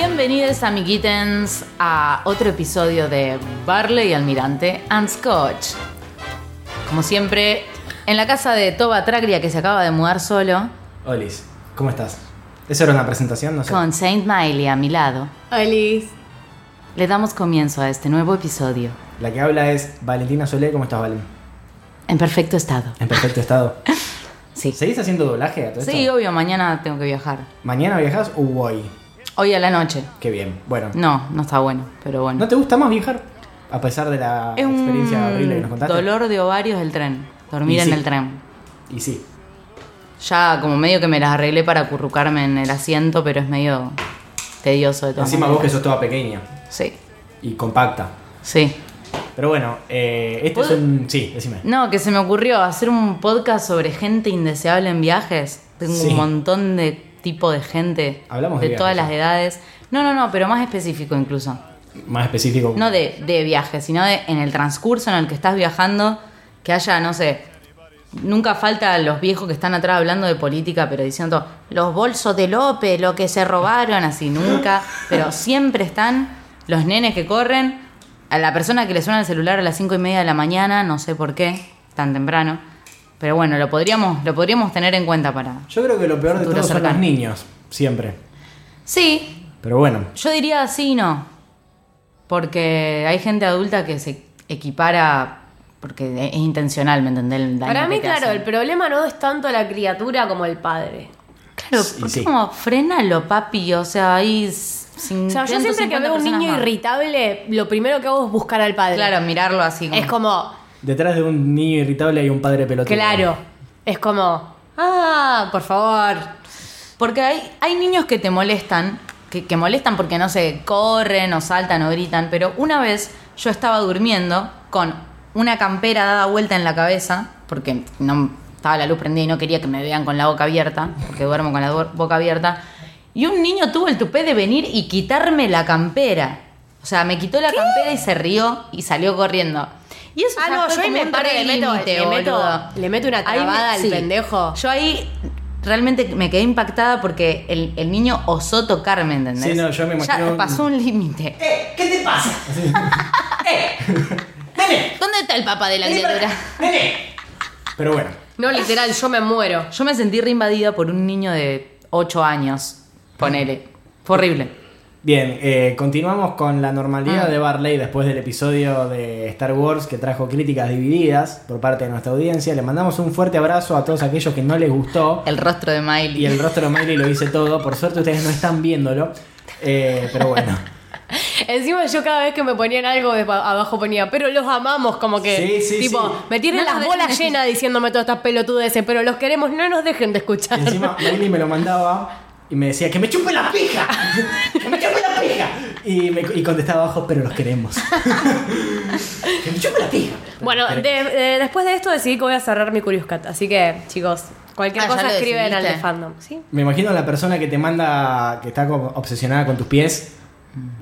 Bienvenidos amiguitens a otro episodio de Barley Almirante and Scotch. Como siempre, en la casa de Toba Tragria que se acaba de mudar solo, Olis, ¿cómo estás? ¿Eso era una presentación? No sé. con Saint Miley a mi lado, Olis. le damos comienzo a este nuevo episodio La que habla es Valentina Solé. ¿Cómo estás, Valen? en perfecto estado. En perfecto estado. Sí. ¿Seguís haciendo doblaje a todo esto? Sí, obvio, mañana tengo que viajar. ¿Mañana viajas o hoy? Hoy a la noche. Qué bien. Bueno. No, no está bueno, pero bueno. ¿No te gusta más viajar? A pesar de la es experiencia horrible que nos contaste. dolor de ovarios del tren. Dormir en el tren. Y sí. Ya como medio que me las arreglé para acurrucarme en el asiento, pero es medio tedioso de todas Encima vos que maneras. sos toda pequeña Sí, y compacta. sí. Pero bueno, eh, este es ¿Puedo- un... Sí, decime. No, que se me ocurrió hacer un podcast sobre gente indeseable en viajes. Tengo Sí. un montón de tipo de gente Hablamos de todas viajes, las edades. No, no, no, pero más específico incluso. Más específico. No de, de viajes, sino de en el transcurso en el que estás viajando, que haya, no sé, nunca falta los viejos que están atrás hablando de política, pero diciendo los bolsos de López, lo que se robaron, así nunca, pero siempre están los nenes que corren, a la persona que le suena el celular a las cinco y media de la mañana, no sé por qué, tan temprano. Pero bueno, lo podríamos, lo podríamos tener en cuenta para. Yo creo que lo peor de todo son los niños. Siempre. Sí, Pero bueno. Yo diría sí y no. Porque hay gente adulta que se equipara porque es intencional, ¿me entendés? El daño Para mí, claro, hacen. el problema no es tanto la criatura como el padre. Claro, Sí, porque sí. como frenalo, papi. O sea, ahí. sin O sea, yo siempre que veo un niño irritable, lo primero que hago es buscar al padre. Claro, mirarlo así. Como, Es como, Detrás de un niño irritable hay un padre pelotudo. claro. Es como, ah, por favor. Porque hay, hay niños que te molestan, que, que molestan porque no sé, corren o saltan o gritan. Pero una vez yo estaba durmiendo con una campera dada vuelta en la cabeza, porque no estaba la luz prendida y no quería que me vean con la boca abierta, porque duermo con la bo- boca abierta. Y un niño tuvo el tupé de venir y quitarme la campera. O sea, me quitó la campera y se rió y salió corriendo. Y eso Ah, no, fue yo ahí me un paro y le meto, límite, le, meto, le meto una me- trabada al sí. pendejo. Yo ahí realmente me quedé impactada porque el, el niño osó tocarme, ¿entendés? Sí, no, yo me imagino Ya pasó un límite. ¡Eh! ¿Qué te pasa? ¡Eh! ¡Nene! ¿Dónde está el papá de la criatura? ¡Nene! Pero bueno. No, literal, yo me muero. Yo me sentí reinvadida por un niño de 8 años. Ponele. Fue horrible. Bien, eh, continuamos con la normalidad Ah. de Barley después del episodio de Star Wars que trajo críticas divididas por parte de nuestra audiencia. Le mandamos un fuerte abrazo a todos aquellos que no les gustó. El rostro de Miley. Y el rostro de Miley lo hice todo. Por suerte ustedes no están viéndolo. Eh, pero bueno. Encima yo cada vez que me ponían algo de abajo ponía, pero los amamos, como que Sí, sí, tipo, sí. me tienen No las bolas llenas diciéndome todas estas pelotudeces, pero los queremos, no nos dejen de Y escuchar. encima Miley me lo mandaba y me decía, ¡que me chupe la pija! ¡Que me chupe la pija! Y, me, y contestaba abajo, pero los queremos. ¡Que me chupe la pija! Bueno, de- de- después de esto decidí que voy a cerrar mi Curious Cat, así que chicos, cualquier Ah, ya cosa lo escriben al de fandom, ¿sí? Me imagino a la persona que te manda, que está como obsesionada con tus pies.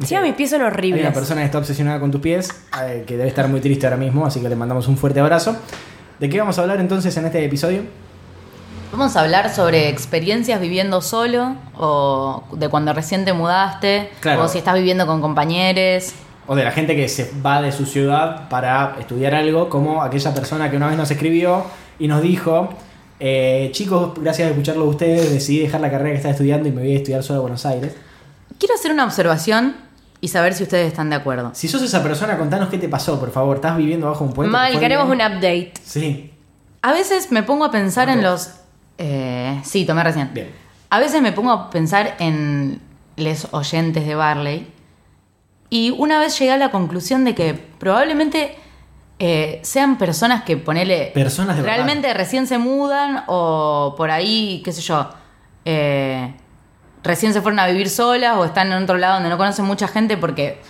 Sí, a mis pies son Hay horribles. una persona que está obsesionada con tus pies, eh, que debe estar muy triste ahora mismo, así que le mandamos un fuerte abrazo. ¿De qué vamos a hablar entonces en este episodio? Vamos a hablar sobre experiencias viviendo solo o de cuando recién te mudaste Claro. o si estás viviendo con compañeros. O de la gente que se va de su ciudad para estudiar algo, como aquella persona que una vez nos escribió y nos dijo Eh, chicos, gracias a escucharlo de ustedes, decidí dejar la carrera que estaba estudiando y me voy a estudiar solo a Buenos Aires. Quiero hacer una observación y saber si ustedes están de acuerdo. Si sos esa persona, contanos qué te pasó, por favor. ¿Estás viviendo bajo un puente? ¿Te Mal, queremos bien? un update. Sí, A veces me pongo a pensar en los... eh, sí, tomé recién. bien. A veces me pongo a pensar en los oyentes de Barley y una vez llegué a la conclusión de que probablemente eh, sean personas que ponele... Personas de verdad. Realmente recién se mudan o por ahí, qué sé yo, eh, recién se fueron a vivir solas o están en otro lado donde no conocen mucha gente porque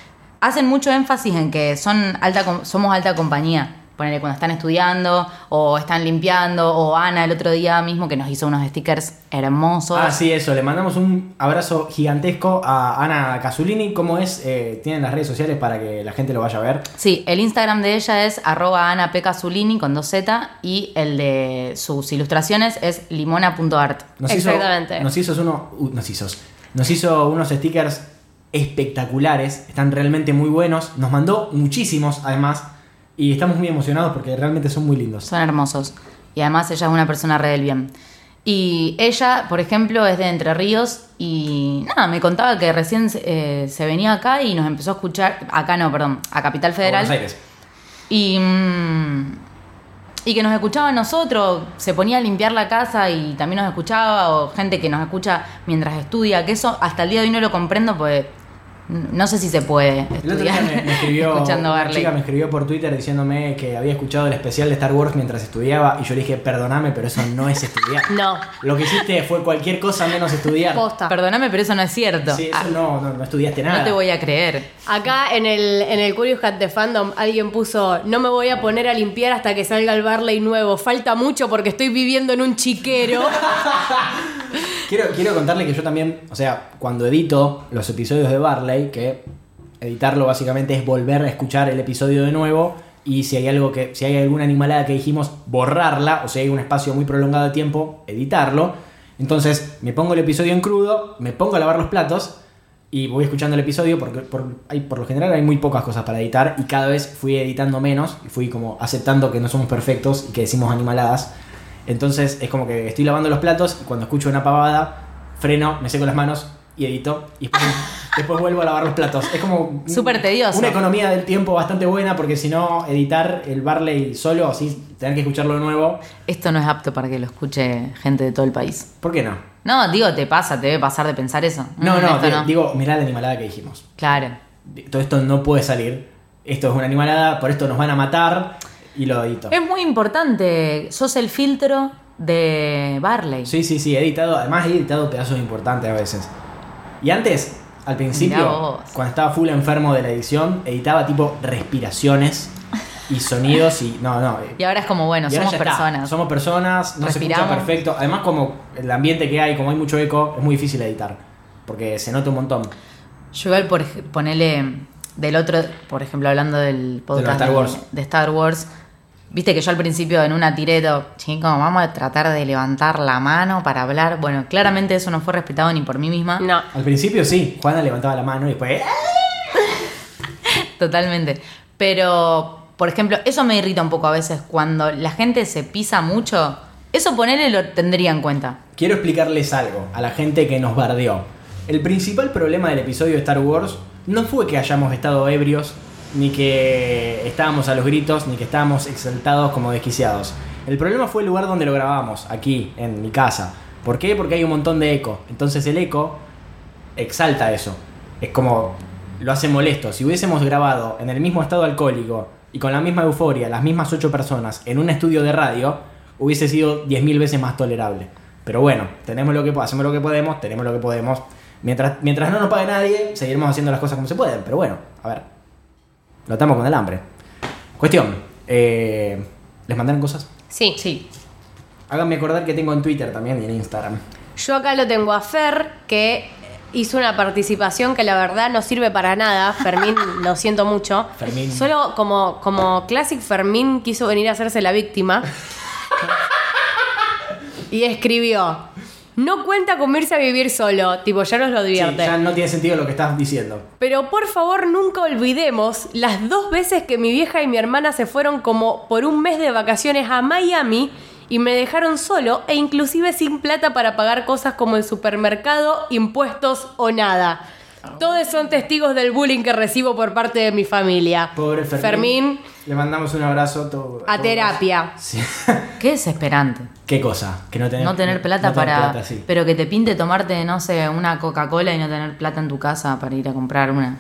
hacen mucho énfasis en que son alta, somos alta compañía. Ponele cuando están estudiando o están limpiando o Ana el otro día mismo que nos hizo unos stickers hermosos. Ah, sí, eso. Le mandamos un abrazo gigantesco a Ana Casulini. ¿Cómo es? Eh, Tienen las redes sociales para que la gente lo vaya a ver. Sí, el Instagram de ella es arroba anapecazulini con 2Z y el de sus ilustraciones es limona.art. Hizo- Exactamente. nos hizo uno, uh, nos hizo, nos hizo unos stickers espectaculares. Están realmente muy buenos. Nos mandó muchísimos, además. Y estamos muy emocionados porque realmente son muy lindos. Son hermosos. Y además ella es una persona re del bien. Y ella, por ejemplo, es de Entre Ríos y nada, me contaba que recién eh, se venía acá y nos empezó a escuchar, acá no, perdón, a Capital Federal. Buenos Aires. Y, mm, y que nos escuchaba a nosotros, se ponía a limpiar la casa y también nos escuchaba, o gente que nos escucha mientras estudia, que eso hasta el día de hoy no lo comprendo, pues no sé si se puede El otro día estudiar me, me escribió, escuchando una Barley. chica me escribió por Twitter diciéndome que había escuchado el especial de Star Wars mientras estudiaba y yo le dije, perdóname, pero eso no es estudiar. No. Lo que hiciste fue cualquier cosa menos estudiar. Posta. Perdóname, pero eso no es cierto. Sí, Ah, eso no, no, no estudiaste nada. no te voy a creer. Acá en el, en el Curious Cat de Fandom alguien puso, no me voy a poner a limpiar hasta que salga el Barley nuevo. Falta mucho porque estoy viviendo en un chiquero. Quiero, quiero contarle que yo también, o sea, cuando edito los episodios de Barley, que editarlo básicamente es volver a escuchar el episodio de nuevo y si hay algo que, si hay alguna animalada que dijimos, borrarla, o si hay un espacio muy prolongado de tiempo, editarlo. Entonces me pongo el episodio en crudo, me pongo a lavar los platos y voy escuchando el episodio porque por, hay, por lo general hay muy pocas cosas para editar y cada vez fui editando menos y fui como aceptando que no somos perfectos y que decimos animaladas. Entonces es como que estoy lavando los platos y cuando escucho una pavada, freno, me seco las manos y edito. Y después vuelvo a lavar los platos. Es como. Súper tedioso. Una economía del tiempo bastante buena porque si no, editar el Barley solo, así tener que escucharlo de nuevo. Esto no es apto para que lo escuche gente de todo el país. ¿Por qué no? No, digo, te pasa, te debe pasar de pensar eso. No, Mm, no, digo, mirá la animalada que dijimos. Claro. Todo esto no puede salir. Esto es una animalada, por esto nos van a matar y lo edito. Es muy importante. Sos el filtro de Barley. Sí, sí, sí, he editado, además he editado pedazos importantes a veces. Y antes, al principio, cuando estaba full enfermo de la edición, editaba tipo respiraciones y sonidos y no, no. eh, Y ahora es como, bueno, somos está. personas. Somos personas, no se Respiramos. escucha perfecto. Además, como el ambiente que hay, como hay mucho eco, es muy difícil editar. Porque se nota un montón. Yo igual por ponele del otro, por ejemplo, hablando del podcast Star Wars. de Star Wars. Viste que yo al principio en una tireto, chicos, vamos a tratar de levantar la mano para hablar. Bueno, claramente eso no fue respetado ni por mí misma. No. Al principio sí, Juana levantaba la mano y después. ¡ah! Totalmente. Pero, por ejemplo, eso me irrita un poco a veces cuando la gente se pisa mucho. Eso ponele lo tendría en cuenta. Quiero explicarles algo a la gente que nos bardeó. El principal problema del episodio de Star Wars no fue que hayamos estado ebrios, ni que estábamos a los gritos, ni que estábamos exaltados como desquiciados. El problema fue el lugar donde lo grabamos, aquí, en mi casa. ¿Por qué? Porque hay un montón de eco. Entonces el eco exalta eso. Es como lo hace molesto. Si hubiésemos grabado en el mismo estado alcohólico y con la misma euforia, las mismas ocho personas, en un estudio de radio, hubiese sido 10.000 veces más tolerable. Pero bueno, tenemos lo que hacemos lo que podemos, tenemos lo que podemos. Mientras, mientras no nos pague nadie, seguiremos haciendo las cosas como se pueden. Pero bueno, a ver. Lo atamos con el hambre. Cuestión. eh, ¿Les mandaron cosas? Sí. Sí. Háganme acordar que tengo en Twitter también y en Instagram. Yo acá lo tengo a Fer, que hizo una participación que la verdad no sirve para nada. Fermín, lo siento mucho. Fermín. Solo como, como Classic Fermín quiso venir a hacerse la víctima. y escribió: No cuenta con irse a vivir solo. Tipo, ya nos lo Sí, advierte. ya no tiene sentido lo que estás diciendo. Pero por favor nunca olvidemos las dos veces que mi vieja y mi hermana se fueron como por un mes de vacaciones a Miami y me dejaron solo e inclusive sin plata para pagar cosas como el supermercado, impuestos o nada. Todos son testigos del bullying que recibo por parte de mi familia. Pobre Fermín. Le mandamos un abrazo todo- a terapia. Sí. Qué desesperante. ¿Qué cosa? Que no tener, No tener plata no tener para. plata, sí. Pero que te pinte tomarte, no sé, una Coca-Cola y no tener plata en tu casa para ir a comprar una.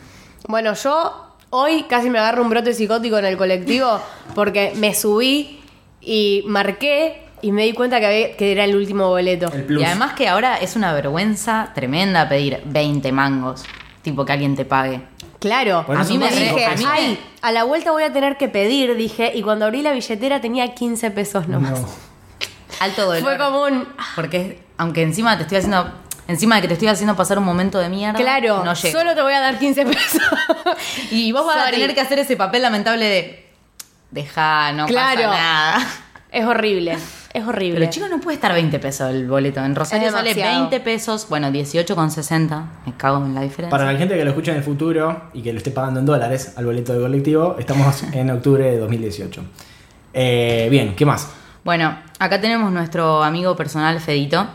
Bueno, yo hoy casi me agarro un brote psicótico en el colectivo porque me subí y marqué y me di cuenta que, había- que era el último boleto. El plus. Y además que ahora es una vergüenza tremenda pedir 20 mangos. Tipo que alguien te pague. Claro, a mí me dije, en a mí ay, me- a la vuelta voy a tener que pedir, dije, y cuando abrí la billetera tenía 15 pesos nomás. No. Alto dolor. Fue como un, Porque aunque encima te estoy haciendo. Encima de que te estoy haciendo pasar un momento de mierda. claro, No llego. solo te voy a dar 15 pesos. Y vos vas a tener que hacer ese papel lamentable de. Deja, no Claro. pasa nada. Es horrible, es horrible. Pero chicos, no puede estar 20 pesos el boleto. En Rosario sale demasiado. 20 pesos, bueno, 18,60. Me cago en la diferencia. Para la gente que lo escucha en el futuro y que lo esté pagando en dólares al boleto de colectivo, estamos en octubre de 2018. Eh, bien, ¿qué más? Bueno, acá tenemos nuestro amigo personal Fedito,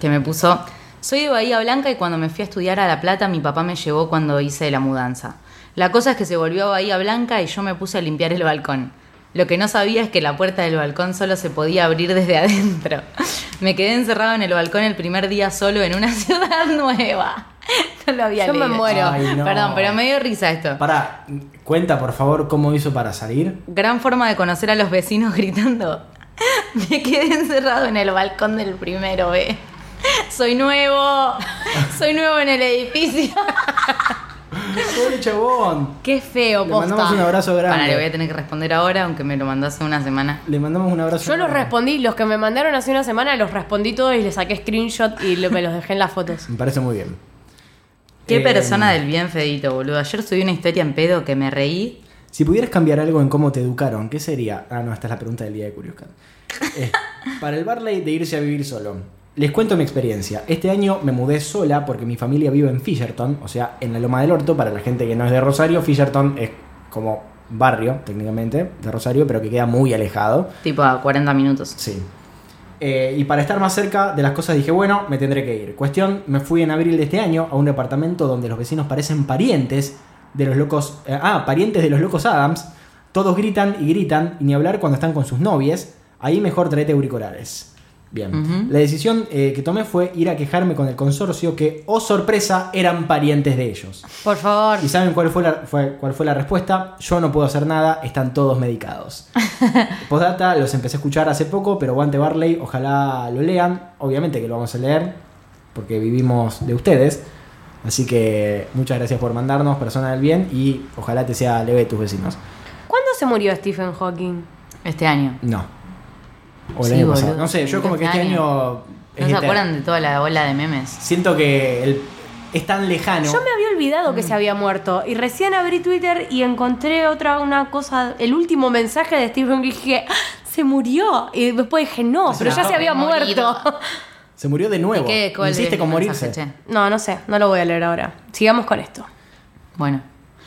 que me puso, soy de Bahía Blanca y cuando me fui a estudiar a La Plata mi papá me llevó cuando hice la mudanza. La cosa es que se volvió a Bahía Blanca y yo me puse a limpiar el balcón. Lo que no sabía es que la puerta del balcón solo se podía abrir desde adentro. Me quedé encerrado en el balcón el primer día solo en una ciudad nueva. No lo había Yo me muero. Ay, no. Perdón, pero me dio risa esto. Para, cuenta por favor cómo hizo para salir. Gran forma de conocer a los vecinos gritando. Me quedé encerrado en el balcón del primero B. Soy nuevo. Soy nuevo en el edificio. Pobre chabón. Qué feo, Le mandamos un abrazo grande. Para, le voy a tener que responder ahora, aunque me lo mandó hace una semana. Le mandamos un abrazo. Yo los respondí, los que me mandaron hace una semana, los respondí todos y les saqué screenshot y lo- me los dejé en las fotos. Me parece muy bien. Qué Eh, persona del bien, Fedito, boludo. Ayer subí una historia en pedo que me reí. Si pudieras cambiar algo en cómo te educaron, ¿qué sería? Ah, no, esta es la pregunta del día de Curious Cat. Eh, para el Barley de irse a vivir solo. Les cuento mi experiencia. Este año me mudé sola porque mi familia vive en Fisherton, o sea, en la Loma del Orto. Para la gente que no es de Rosario, Fisherton es como barrio, técnicamente, de Rosario, pero que queda muy alejado. Tipo a 40 minutos. Sí. Eh, y para estar más cerca de las cosas dije, bueno, me tendré que ir. Cuestión, me fui en abril de este año a un departamento donde los vecinos parecen parientes de los locos... eh, ah, parientes de los locos Adams. Todos gritan y gritan, y ni hablar cuando están con sus novias. Ahí mejor traete auriculares. Bien. La decisión eh, que tomé fue ir a quejarme con el consorcio que, oh sorpresa, eran parientes de ellos. Por favor. ¿Y saben cuál fue, la, fue- cuál fue la respuesta? Yo no puedo hacer nada, están todos medicados. Postdata, los empecé a escuchar hace poco, pero Guante Barley, ojalá lo lean. Obviamente que lo vamos a leer, porque vivimos de ustedes. Así que muchas gracias por mandarnos, persona del bien, y ojalá te sea leve tus vecinos. ¿Cuándo se murió Stephen Hawking? Este año. No. O el Sí, año boludo. pasado. No sé, yo como que este Este año. ¿No se eterno. acuerdan de toda la ola de memes? Siento que el- es tan lejano. Yo me había olvidado Mm. que se había muerto y recién abrí Twitter y encontré otra una cosa, el último mensaje de Stephen Hawking y dije, "Ah, se murió. Y después dije, no, pero ya se había muerto. Se murió de nuevo. ¿Qué? ¿Cuál Insiste es con morirse. mensaje? No, no sé, no lo voy a leer ahora. Sigamos con esto. Bueno.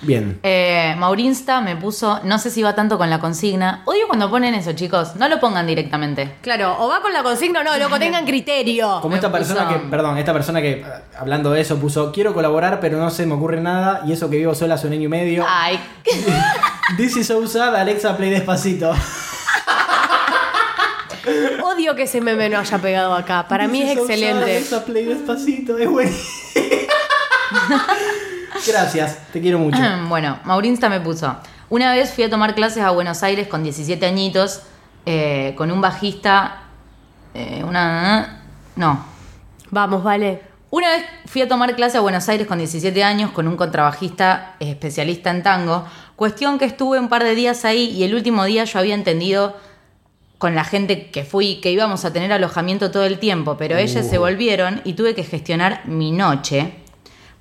Bien. Eh, Maurinsta me puso, no sé si va tanto con la consigna. Odio cuando ponen eso, chicos. No lo pongan directamente. Claro, o va con la consigna o no, loco, tengan criterio. Como Me esta persona puso- que, perdón, esta persona que, hablando de eso, puso, quiero colaborar, pero no se me ocurre nada, y eso que vivo sola hace un año y medio. Ay, This is so sad, Alexa, play despacito. Odio que ese meme no haya pegado acá. Para mí es so sad, excelente. Alexa, play despacito, es buenísimo. Gracias, te quiero mucho. bueno, Maurinsta me puso. Una vez fui a tomar clases a Buenos Aires con 17 añitos, eh, con un bajista. eh, una. No. Vamos, vale. Una vez fui a tomar clase a Buenos Aires con 17 años con un contrabajista eh, especialista en tango. Cuestión que estuve un par de días ahí y el último día yo había entendido con la gente que fui que íbamos a tener alojamiento todo el tiempo, pero ellos se volvieron y tuve que gestionar mi noche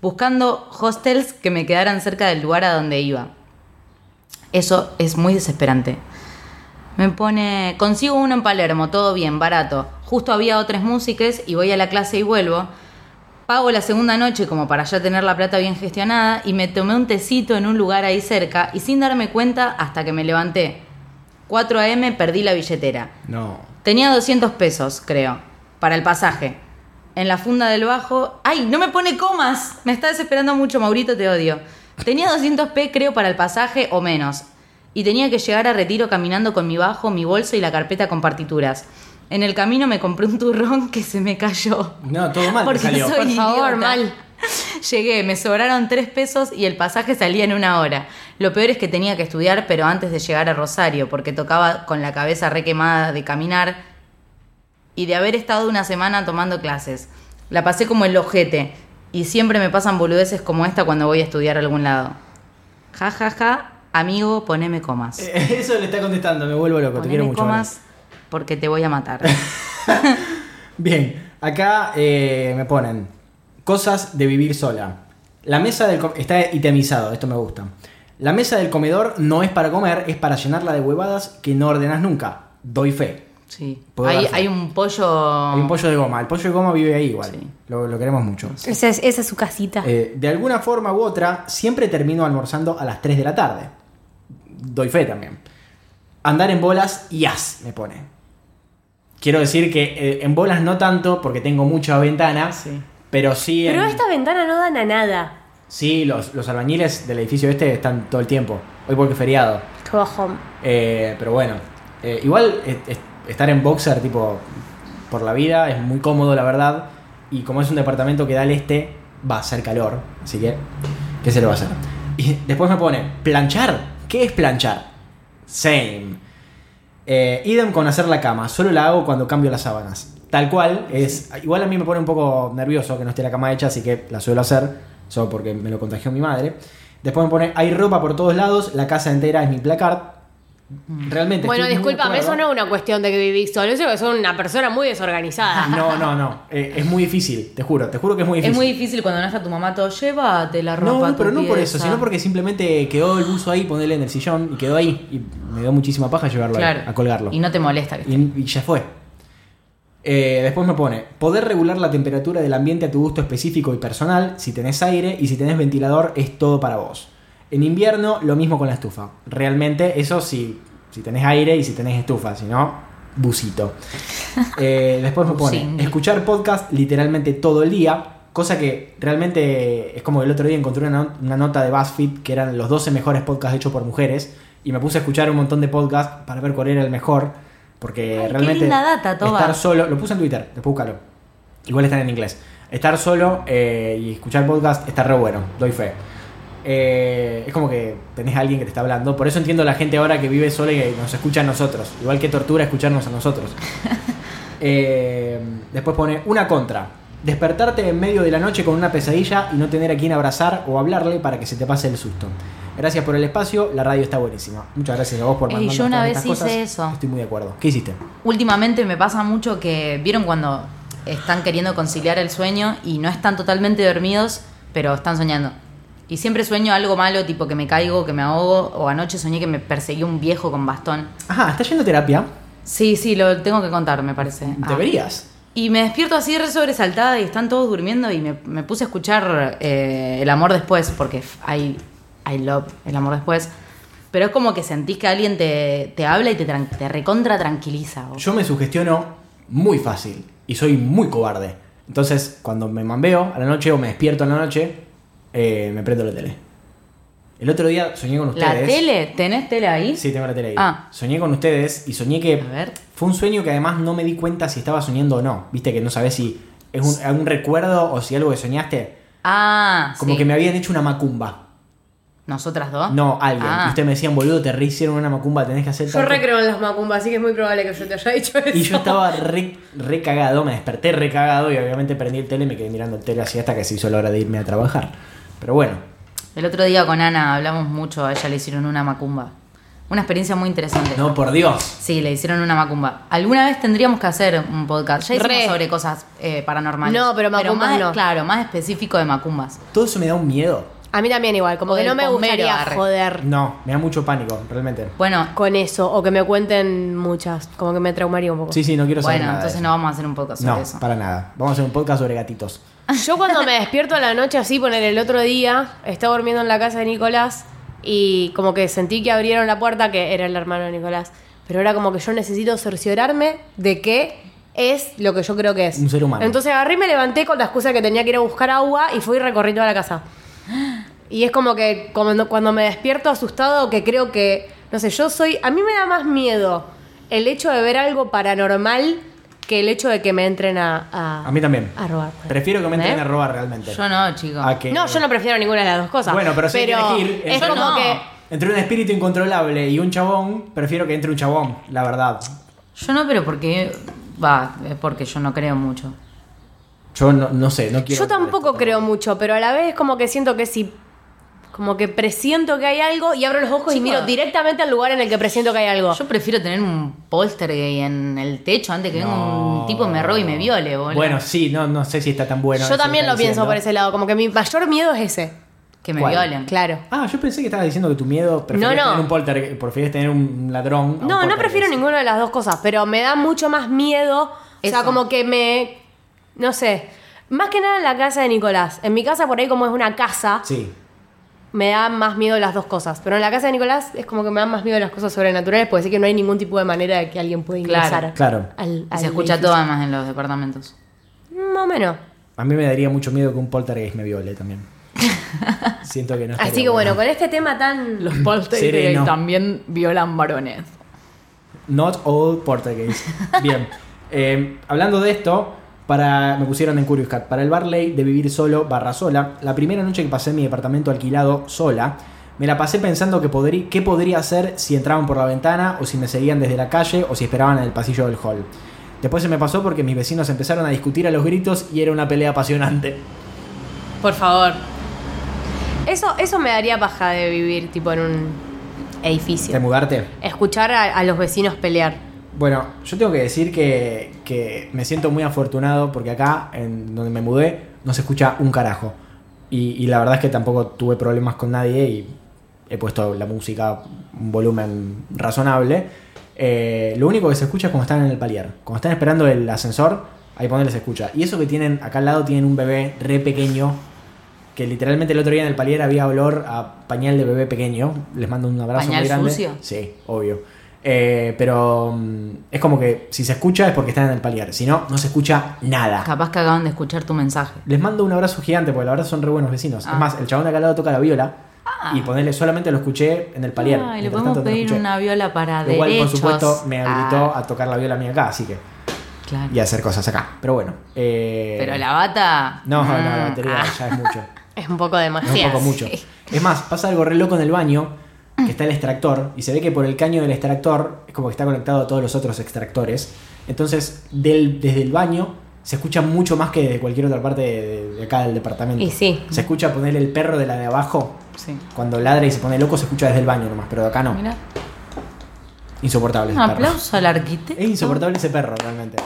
buscando hostels que me quedaran cerca del lugar a donde iba. Eso es muy desesperante. Me pone, consigo uno en Palermo, todo bien, barato. Justo había otras músicas y voy a la clase y vuelvo. Pago la segunda noche como para ya tener la plata bien gestionada y me tomé un tecito en un lugar ahí cerca y sin darme cuenta hasta que me levanté. 4 a.m. perdí la billetera. No. Tenía 200 pesos, creo, para el pasaje. En la funda del bajo. ¡Ay! No me pone comas. Me está desesperando mucho, Maurito, te odio. Tenía 200 p, creo, para el pasaje o menos. Y tenía que llegar a retiro caminando con mi bajo, mi bolso y la carpeta con partituras. En el camino me compré un turrón que se me cayó. No, todo mal te Porque salió. soy Por favor, idiota. mal. Llegué, me sobraron tres pesos y el pasaje salía en una hora. Lo peor es que tenía que estudiar, pero antes de llegar a Rosario, porque tocaba con la cabeza re quemada de caminar y de haber estado una semana tomando clases. La pasé como el ojete y siempre me pasan boludeces como esta cuando voy a estudiar a algún lado. Ja, ja, ja, amigo, poneme comas. Eh, Eso le está contestando, me vuelvo loco, te quiero Poneme mucho. comas porque te voy a matar. Bien, acá eh, me ponen cosas de vivir sola. La mesa del está itemizado, esto me gusta. La mesa del comedor no es para comer, es para llenarla de huevadas que no ordenas nunca. Doy fe. Sí. Hay, hay un pollo... Hay un pollo de goma. El pollo de goma vive ahí igual. Sí. Lo, lo queremos mucho. Esa es, esa es su casita. Eh, de alguna forma u otra, siempre termino almorzando a las 3 de la tarde. Doy fe también. Andar en bolas, yas, me pone. Quiero decir que eh, en bolas no tanto, porque tengo muchas ventanas, Sí. pero sí. Pero en- esta ventana no dan a nada. Sí, los, los albañiles del edificio este están todo el tiempo. Hoy porque es feriado. Qué bajón. Eh, pero bueno, eh, igual eh, es- estar en boxer tipo por la vida es muy cómodo, la verdad. Y como es un departamento que da al este, va a hacer calor. Así que, ¿qué se le va a hacer? Y después me pone, ¿planchar? ¿Qué es planchar? Same. Eh, idem con hacer la cama, solo la hago cuando cambio las sábanas. Tal cual, es. Igual a mí me pone un poco nervioso que no esté la cama hecha, así que la suelo hacer, solo porque me lo contagió mi madre. Después me pone, hay ropa por todos lados, la casa entera es mi placard. Realmente. Bueno, discúlpame, eso no es una cuestión de que vivís solo, eso es una persona muy desorganizada. No, no, no. eh, es muy difícil, te juro, te juro que es muy difícil. Es muy difícil cuando no está tu mamá todo, llévate la ropa. No, pero no por eso, pieza". sino porque simplemente quedó el buzo ahí, ponerle en el sillón y quedó ahí. Y me dio muchísima paja llevarlo ahí, a colgarlo. Y no te molesta que esté. Y, y ya fue. Eh, después me pone, poder regular la temperatura del ambiente a tu gusto específico y personal, si tenés aire y si tenés ventilador es todo para vos. En invierno lo mismo con la estufa. Realmente eso si, si tenés aire y si tenés estufa, si no, busito. Eh, después me pone, escuchar podcast literalmente todo el día, cosa que realmente es como el otro día encontré una, una nota de BuzzFeed que eran los 12 mejores podcasts hechos por mujeres y me puse a escuchar un montón de podcasts para ver cuál era el mejor, porque Ay, realmente data, estar solo, lo puse en Twitter, después búscalo. Igual están en inglés. Estar solo eh, y escuchar podcast está re bueno, doy fe. Eh, es como que tenés a alguien que te está hablando. Por eso entiendo a la gente ahora que vive sola y que nos escucha a nosotros. Igual que tortura escucharnos a nosotros. Eh, después pone una contra. Despertarte en medio de la noche con una pesadilla y no tener a quien abrazar o hablarle para que se te pase el susto. Gracias por el espacio, la radio está buenísima. Muchas gracias a vos por mandarnos yo una vez cosas. hice eso. Estoy muy de acuerdo. ¿Qué hiciste? Últimamente me pasa mucho que, ¿vieron cuando están queriendo conciliar el sueño y no están totalmente dormidos, pero están soñando? Y siempre sueño algo malo, tipo que me caigo, que me ahogo, o anoche soñé que me perseguía un viejo con bastón. Ajá, ¿estás yendo a terapia? Sí, sí, lo tengo que contar, me parece. Ah. Deberías. Y me despierto así re sobresaltada y están todos durmiendo y me, me puse a escuchar eh, El amor después, porque hay I love El amor después. Pero es como que sentís que alguien te, te habla y te, te recontra tranquiliza. o- Yo me sugestiono muy fácil y soy muy cobarde. Entonces, cuando me mambeo a la noche o me despierto a la noche, eh, me prendo la tele. El otro día soñé con ustedes. ¿La tele? ¿Tenés tele ahí? Sí, tengo la tele ahí. Ah. Soñé con ustedes y soñé que A ver. fue un sueño que además no me di cuenta si estaba soñando o no. Viste que no sabes si es un, algún recuerdo o si algo que soñaste. Ah, Como sí. que me habían hecho una macumba. ¿Nosotras dos? No, alguien. Ah. Y ustedes me decían, boludo, te rehicieron una macumba, tenés que hacer Yo tal re cosa". creo en las macumbas, así que es muy probable que yo te haya dicho eso. Y yo estaba re, re cagado, me desperté re cagado y obviamente prendí el tele y me quedé mirando el tele así hasta que se hizo la hora de irme a trabajar. Pero bueno, El otro día con Ana hablamos mucho, a ella le hicieron una macumba. Una experiencia muy interesante. no, por Dios. Sí, le hicieron una macumba. Alguna vez tendríamos que hacer un podcast. Ya hicimos Re. sobre cosas eh, paranormales. No, pero macumbas más, no. Claro, más específico de macumbas. Todo eso me da un miedo. A mí también igual, como O que del no me bombero, gustaría arre. joder No, me da mucho pánico, realmente. Bueno, con eso, o que me cuenten muchas, como que me traumaría un poco. Sí, sí, no quiero saber bueno, nada de entonces eso. no vamos a hacer un podcast sobre No, eso. para nada. Vamos a hacer un podcast sobre gatitos. Yo cuando me despierto a la noche así, poner el otro día, estaba durmiendo en la casa de Nicolás y como que sentí que abrieron la puerta, que era el hermano de Nicolás, pero ahora como que yo necesito cerciorarme de que es lo que yo creo que es. Un ser humano. Entonces agarré y me levanté con la excusa que tenía que ir a buscar agua y fui y recorrí toda la casa. Y es como que cuando, cuando me despierto asustado, que creo que, no sé, yo soy, a mí me da más miedo el hecho de ver algo paranormal que el hecho de que me entren a, a, A mí también. a robar. Prefiero que me entren ¿Eh? a robar realmente. Yo no, chicos. A que- No, yo no prefiero ninguna de las dos cosas. Bueno, pero si que elegir, es entre- como no. que Entre un espíritu incontrolable y un chabón, prefiero que entre un chabón, la verdad. Yo no, pero porque. Va, es porque yo no creo mucho. Yo no, no sé, no quiero. yo tampoco creo mucho, pero a la vez es como que siento que si como que presiento que hay algo y abro los ojos y miro directamente al lugar en el que presiento que hay algo. Yo prefiero tener un póster gay en el techo antes que venga No. un tipo me robe y me viole, boludo. Bueno, sí, no, no sé si está tan bueno. Yo también lo pienso por ese lado, como que mi mayor miedo es ese. que me ¿Cuál? violen. Claro. Ah, yo pensé que estabas diciendo que tu miedo prefieres No, no. tener un polter, prefieres tener un ladrón. un No, no prefiero ninguna de las dos cosas, pero me da mucho más miedo. O sea, como que me. No sé. Más que nada en la casa de Nicolás. En mi casa, por ahí, como es una casa, Sí. Me da más miedo las dos cosas. Pero en la casa de Nicolás es como que me dan más miedo las cosas sobrenaturales, porque sé que no hay ningún tipo de manera de que alguien pueda Claro, ingresar. claro. Al, al se escucha edificio. todo además en los departamentos. Más o menos. A mí me daría mucho miedo que un poltergeist me viole también. Siento que no Así que bueno, con este tema tan. Los Sereno. también violan varones. Not all poltergeist. Bien. Eh, hablando de esto, para me pusieron en Curious Cat. Para el Barley de vivir solo barra sola, la primera noche que pasé en mi departamento alquilado sola, me la pasé pensando que podrí- qué podría hacer si entraban por la ventana, o si me seguían desde la calle, o si esperaban en el pasillo del hall. Después se me pasó porque mis vecinos empezaron a discutir a los gritos y era una pelea apasionante. Por favor. Eso, eso me daría paja de vivir, tipo, en un edificio. ¿De mudarte? Escuchar a, a los vecinos pelear. Bueno, yo tengo que decir que, que me siento muy afortunado porque acá, en donde me mudé, no se escucha un carajo. Y, y la verdad es que tampoco tuve problemas con nadie y he puesto la música a un volumen razonable. Eh, lo único que se escucha es cuando están en el palier. Cuando están esperando el ascensor, ahí ponerle se escucha. Y eso que tienen, acá al lado tienen un bebé re pequeño. Que literalmente el otro día en el palier había olor a pañal de bebé pequeño. Les mando un abrazo ¿Pañal muy grande. sucio? Sí, obvio. Eh, pero mm, es como que si se escucha es porque están en el palier. Si no, no se escucha nada. Capaz que acaban de escuchar tu mensaje. Les mando un abrazo gigante porque la verdad son re buenos vecinos. Ah. Es más, el chabón de acá al lado toca la viola. Y ponerle solamente lo escuché en el palier. Ay, le podemos pedir una viola para Igual, derechos. por supuesto, me habilitó Ah, a tocar la viola a mí acá, así que. claro. Y a hacer cosas acá. Pero bueno. eh, Pero la bata. No, no, la mm, batería ah. ya es mucho. Es un poco Es demasiado. un poco mucho. Es más, pasa algo re loco en el baño, que está el extractor, y se ve que por el caño del extractor es como que está conectado a todos los otros extractores. Entonces, del- desde el baño se escucha mucho más que de cualquier otra parte de, de acá del departamento. Y sí. Se escucha ponerle el perro de la de abajo. Sí. Cuando ladra y se pone loco, se escucha desde el baño nomás, pero de acá no. Mira. Insoportable Un ese perro. aplauso al arquitecto. Es insoportable ese perro, realmente.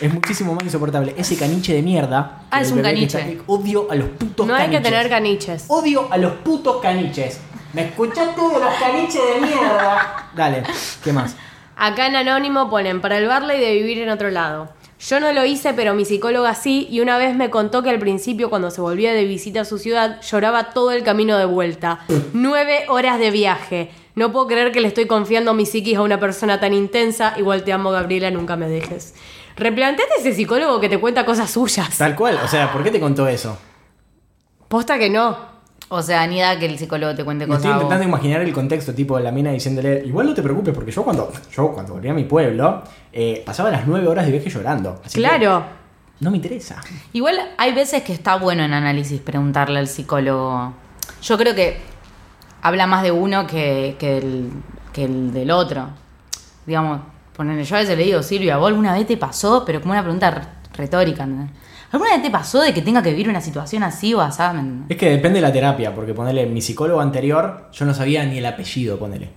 Es muchísimo más insoportable. Ese caniche de mierda. Ah, es un caniche. está- Odio a los putos No hay que caniches. tener caniches. Odio a los putos caniches. ¿Me escuchaste de los caniches de mierda? Dale, ¿qué más? Acá en Anónimo ponen para el Barley de vivir en otro lado. Yo no lo hice, pero mi psicóloga sí, y una vez me contó que al principio, cuando se volvía de visita a su ciudad, lloraba todo el camino de vuelta. Nueve horas de viaje. No puedo creer que le estoy confiando mi psiquis a una persona tan intensa. Igual te amo, Gabriela, nunca me dejes. Replanteate ese psicólogo que te cuenta cosas suyas. Tal cual, o sea, ¿por qué te contó eso? Posta que no. O sea, ni da que el psicólogo te cuente Me cosas. estoy a vos. intentando imaginar el contexto, tipo la mina diciéndole, igual no te preocupes, porque yo cuando, yo cuando volví a mi pueblo, eh, pasaba las nueve horas de viaje llorando. Así que Claro. no me interesa. Igual hay veces que está bueno en análisis preguntarle al psicólogo. Yo creo que habla más de uno que, que, el, que el del otro. Digamos, ponerle, yo a veces le digo, Silvia, ¿vos alguna vez te pasó? Pero como una pregunta retórica, ¿entendés? ¿Alguna vez te pasó de que tenga que vivir una situación así o entendés? Es que depende de la terapia, porque ponerle mi psicólogo anterior, yo no sabía ni el apellido, ponele.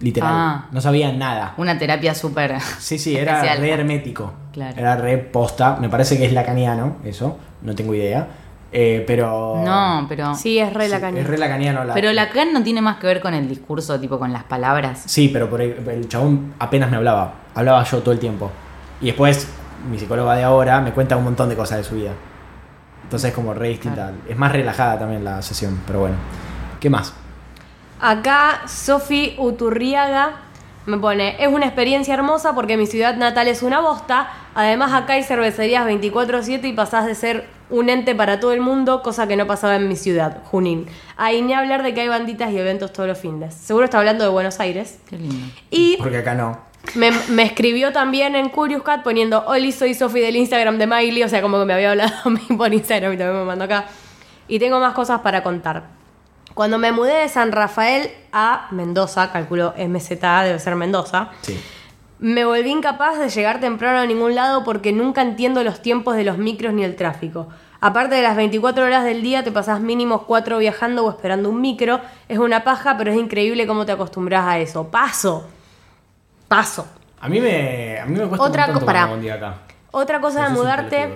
Literal. Ah. No sabía nada. Una terapia súper... Sí, sí, era especial. re hermético. Claro. Era re posta. Me parece que es lacaniano, eso. No tengo idea. Eh, pero. No, pero... Sí, es re la Sí, caña. Es re lacaniano. La... Pero Lacan no tiene más que ver con el discurso, tipo con las palabras. Sí, pero por el, el chabón apenas me hablaba. Hablaba yo todo el tiempo. Y después, mi psicóloga de ahora me cuenta un montón de cosas de su vida. Entonces es como re distinta. Es más relajada también la sesión, pero bueno. ¿Qué más? Acá Sofi Uturriaga Me pone, es una experiencia hermosa porque mi ciudad natal es una bosta. Además acá hay cervecerías 24/7 y pasás de ser un ente para todo el mundo, cosa que no pasaba en mi ciudad, Junín. Ahí ni hablar de que hay banditas y eventos todos los fines. Seguro está hablando de Buenos Aires. Qué lindo. Y Porque acá no. Me, me escribió también en Curious Cat poniendo, Oli, soy Sofi del Instagram de Miley. O sea, como que me había hablado a mí por Instagram y también me mandó acá. Y tengo más cosas para contar. Cuando me mudé de San Rafael a Mendoza, calculo MZA, debe ser Mendoza, Sí. me volví incapaz de llegar temprano a ningún lado porque nunca entiendo los tiempos de los micros ni el tráfico. Aparte de las 24 horas del día, te pasás mínimo 4 viajando o esperando un micro. Es una paja, pero es increíble cómo te acostumbras a eso. Paso. Paso. A mí me, a mí me cuesta Otra un acá. Otra cosa Eso de mudarte.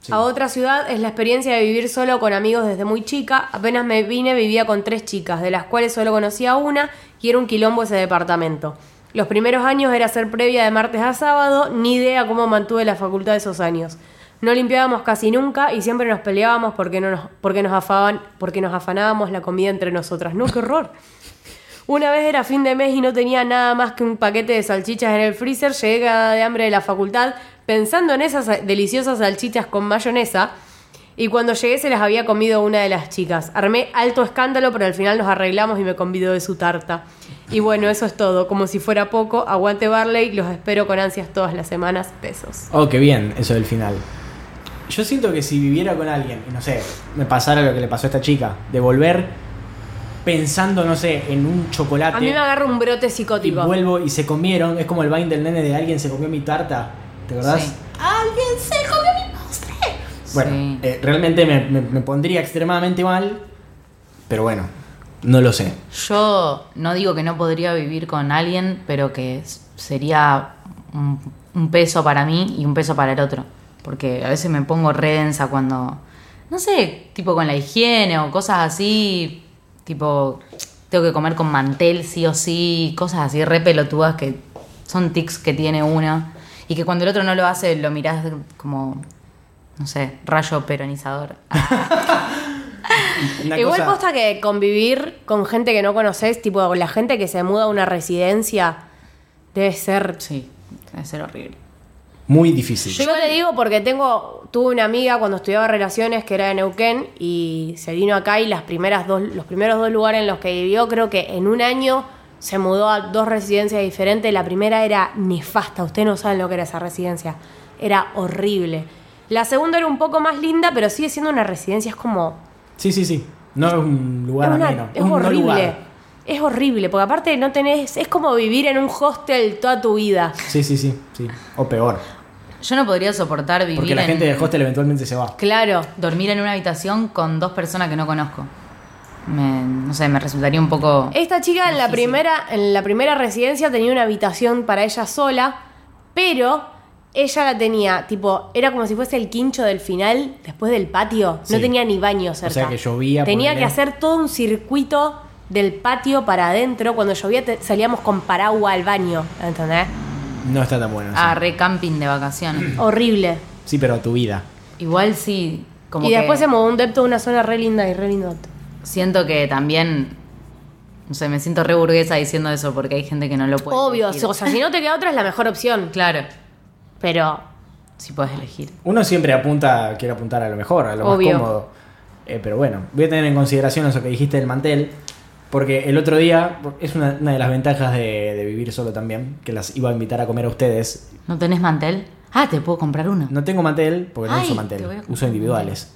Sí. a otra ciudad es la experiencia de vivir solo con amigos desde muy chica. Apenas me vine vivía con tres chicas, de las cuales solo conocía una y era un quilombo ese departamento. Los primeros años era hacer previa de martes a sábado, ni idea cómo mantuve la facultad esos años. No limpiábamos casi nunca y siempre nos peleábamos porque, no nos, porque, nos, afaban, porque nos afanábamos la comida entre nosotras. ¡No, qué horror! Una vez era fin de mes y no tenía nada más que un paquete de salchichas en el freezer, llegué de hambre de la facultad pensando en esas deliciosas salchichas con mayonesa y cuando llegué se las había comido una de las chicas. Armé alto escándalo, pero al final nos arreglamos y me convidó de su tarta. Y bueno, eso es todo. Como si fuera poco, aguante Barley, los espero con ansias todas las semanas. Besos. Oh, qué bien, eso del final. Yo siento que si viviera con alguien, y no sé, me pasara lo que le pasó a esta chica, de volver pensando, no sé, en un chocolate A mí me agarra un brote y psicótico. vuelvo y se comieron, es como el vain del nene de alguien se comió mi tarta, ¿te acordás? Sí. ¡Alguien se comió mi postre! Bueno, Sí. eh, realmente me, me- me pondría extremadamente mal, pero bueno, no lo sé. Yo no digo que no podría vivir con alguien, pero que sería un, un peso para mí y un peso para el otro. Porque a veces me pongo re densa cuando, no sé, tipo con la higiene o cosas así, tipo, tengo que comer con mantel sí o sí, cosas así re pelotudas que son tics que tiene una. Y que cuando el otro no lo hace, lo mirás como, no sé, rayo peronizador. Una Igual cosa- posta que convivir con gente que no conoces, tipo la gente que se muda a una residencia, debe ser Sí, debe ser horrible. Muy difícil. Yo te digo porque tengo, tuve una amiga cuando estudiaba relaciones que era de Neuquén y se vino acá y las primeras dos, los primeros dos lugares en los que vivió, creo que en un año se mudó a dos residencias diferentes. La primera era nefasta, ustedes no saben lo que era esa residencia. Era horrible. La segunda era un poco más linda, pero sigue siendo una residencia, es como. Sí, sí, sí. No es un lugar es una- ameno. es un horrible. es horrible, porque aparte no tenés. Es como vivir en un hostel toda tu vida. Sí, sí, sí, sí. O peor. Yo no podría soportar vivir Porque la en- gente del hostel eventualmente se va. Claro. dormir en una habitación con dos personas que no conozco. Me, no sé, me resultaría un poco... Esta chica en la primera, en la primera residencia tenía una habitación para ella sola, pero ella la tenía, tipo, era como si fuese el quincho del final, después del patio. Sí. No tenía ni baño cerca. sea que llovía, Tenía que hacer todo un circuito del patio para adentro. Cuando llovía te- salíamos con paraguas al baño, ¿entendés? No está tan bueno. sí. Ah, re camping de vacaciones. Horrible. Sí, pero a tu vida. Igual sí, como y que después se mudó un depto a una zona re linda y re lindo. siento que también... No sé, me siento re burguesa diciendo eso porque hay gente que no lo puede Obvio, elegir. o sea, si no te queda otra es la mejor opción. Claro, Pero si puedes elegir. Uno siempre apunta, quiere apuntar a lo mejor, a lo Obvio. más cómodo. Eh, pero bueno, voy a tener en consideración eso que dijiste del mantel. Porque el otro día, es una, una de las ventajas de, de vivir solo también, que las iba a invitar a comer a ustedes. ¿No tenés mantel? Ah, te puedo comprar uno. No tengo mantel, porque no Ay, uso te mantel, uso individuales.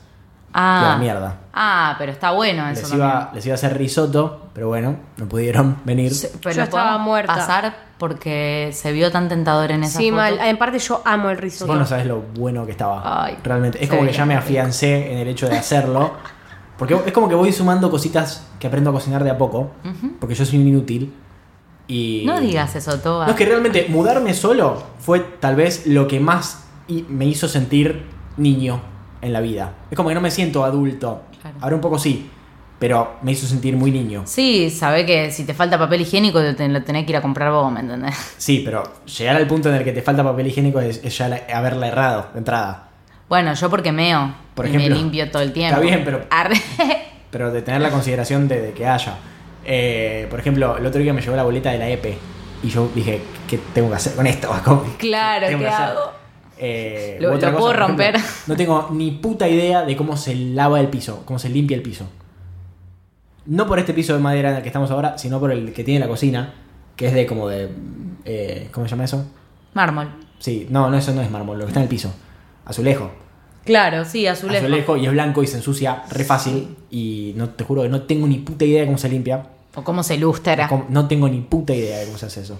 ah, la mierda. Ah, pero está bueno eso Les también. iba, les iba a hacer risotto, pero bueno, no pudieron venir. Pero Yo estaba muerta. pasar porque se vio tan tentador en esa sí, foto. mal. En parte yo amo el risotto. Vos no sabés lo bueno que estaba. Ay, Realmente. Es como que ya me afiancé en el hecho de hacerlo. Porque es como que voy sumando cositas que aprendo a cocinar de a poco. Porque yo soy un inútil. Y. No digas eso, Toba. No, es que realmente mudarme solo fue tal vez lo que más me hizo sentir niño en la vida. Es como que no me siento adulto. Claro. Ahora un poco sí. Pero me hizo sentir muy niño. Sí, sabe que si te falta papel higiénico lo tenés que ir a comprar vos, ¿me entendés? Sí, pero llegar al punto en el que te falta papel higiénico es, es ya la- haberla errado de entrada. Bueno, yo porque meo Por y ejemplo. me limpio todo el tiempo. Está bien, pero- Arre. pero de tener la consideración de, de que haya. Eh, por ejemplo, el otro día me llegó la boleta de la EPE Y yo dije, ¿qué tengo que hacer con esto? ¿Cómo- Claro, ¿qué hago? Eh, Lo- u otra lo cosa, puedo ejemplo, romper. no tengo ni puta idea de cómo se lava el piso, cómo se limpia el piso. No por este piso de madera en el que estamos ahora, sino por el que tiene la cocina, que es de como de... eh, ¿Cómo se llama eso? Mármol. Sí, no, no, eso no es mármol, lo que está en el piso. Azulejo. Claro, sí, azulejo. Azulejo y es blanco y se ensucia re fácil. Y no te juro que no tengo ni puta idea de cómo se limpia. O cómo se lustra. Cómo- No tengo ni puta idea de cómo se hace eso.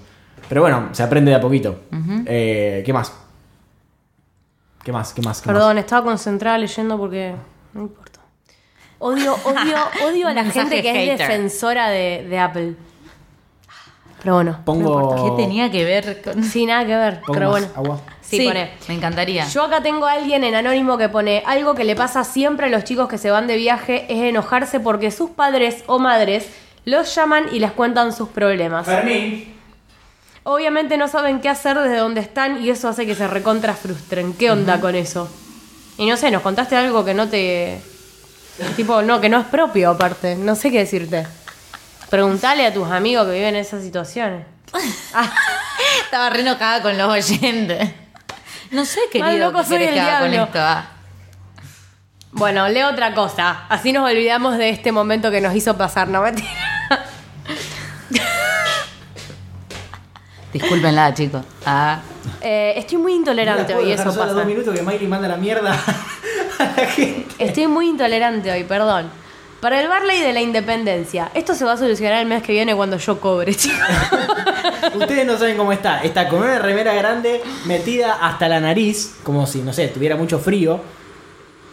Pero bueno, se aprende de a poquito. Eh, ¿Qué más? ¿Qué más? ¿Qué más? ¿Qué más? Perdón, estaba concentrada leyendo porque no importa. Odio, odio, odio a la gente que es defensora de, de Apple. Pero bueno, Pongo. ¿Qué tenía que ver con.? sí, nada que ver. pongo Pero más bueno. agua. Sí, pone. me encantaría. Yo acá tengo a alguien en anónimo que pone algo que le pasa siempre a los chicos que se van de viaje es enojarse porque sus padres o madres los llaman y les cuentan sus problemas. Fermín. Obviamente no saben qué hacer desde donde están y eso hace que se recontra frustren. ¿Qué onda con eso? Y no sé, nos contaste algo que no te... Tipo, no, que no es propio aparte. No sé qué decirte. Preguntale a tus amigos que viven en esas situaciones. Estaba re enojada con los oyentes. No sé, Más querido, loco qué soy el que haga con diablo. esto. ah. Bueno, leo otra cosa. Así nos olvidamos de este momento que nos hizo pasar, no mentira. Discúlpenla, chicos. Ah. Eh, estoy muy intolerante hoy, eso Solo pasa. dos minutos que Miley manda la mierda a la gente. Estoy muy intolerante hoy, perdón. Para el Barley de la Independencia, esto se va a solucionar el mes que viene cuando yo cobre, chicos. Ustedes no saben cómo está. Está con una remera grande metida hasta la nariz, como si, no sé, tuviera mucho frío.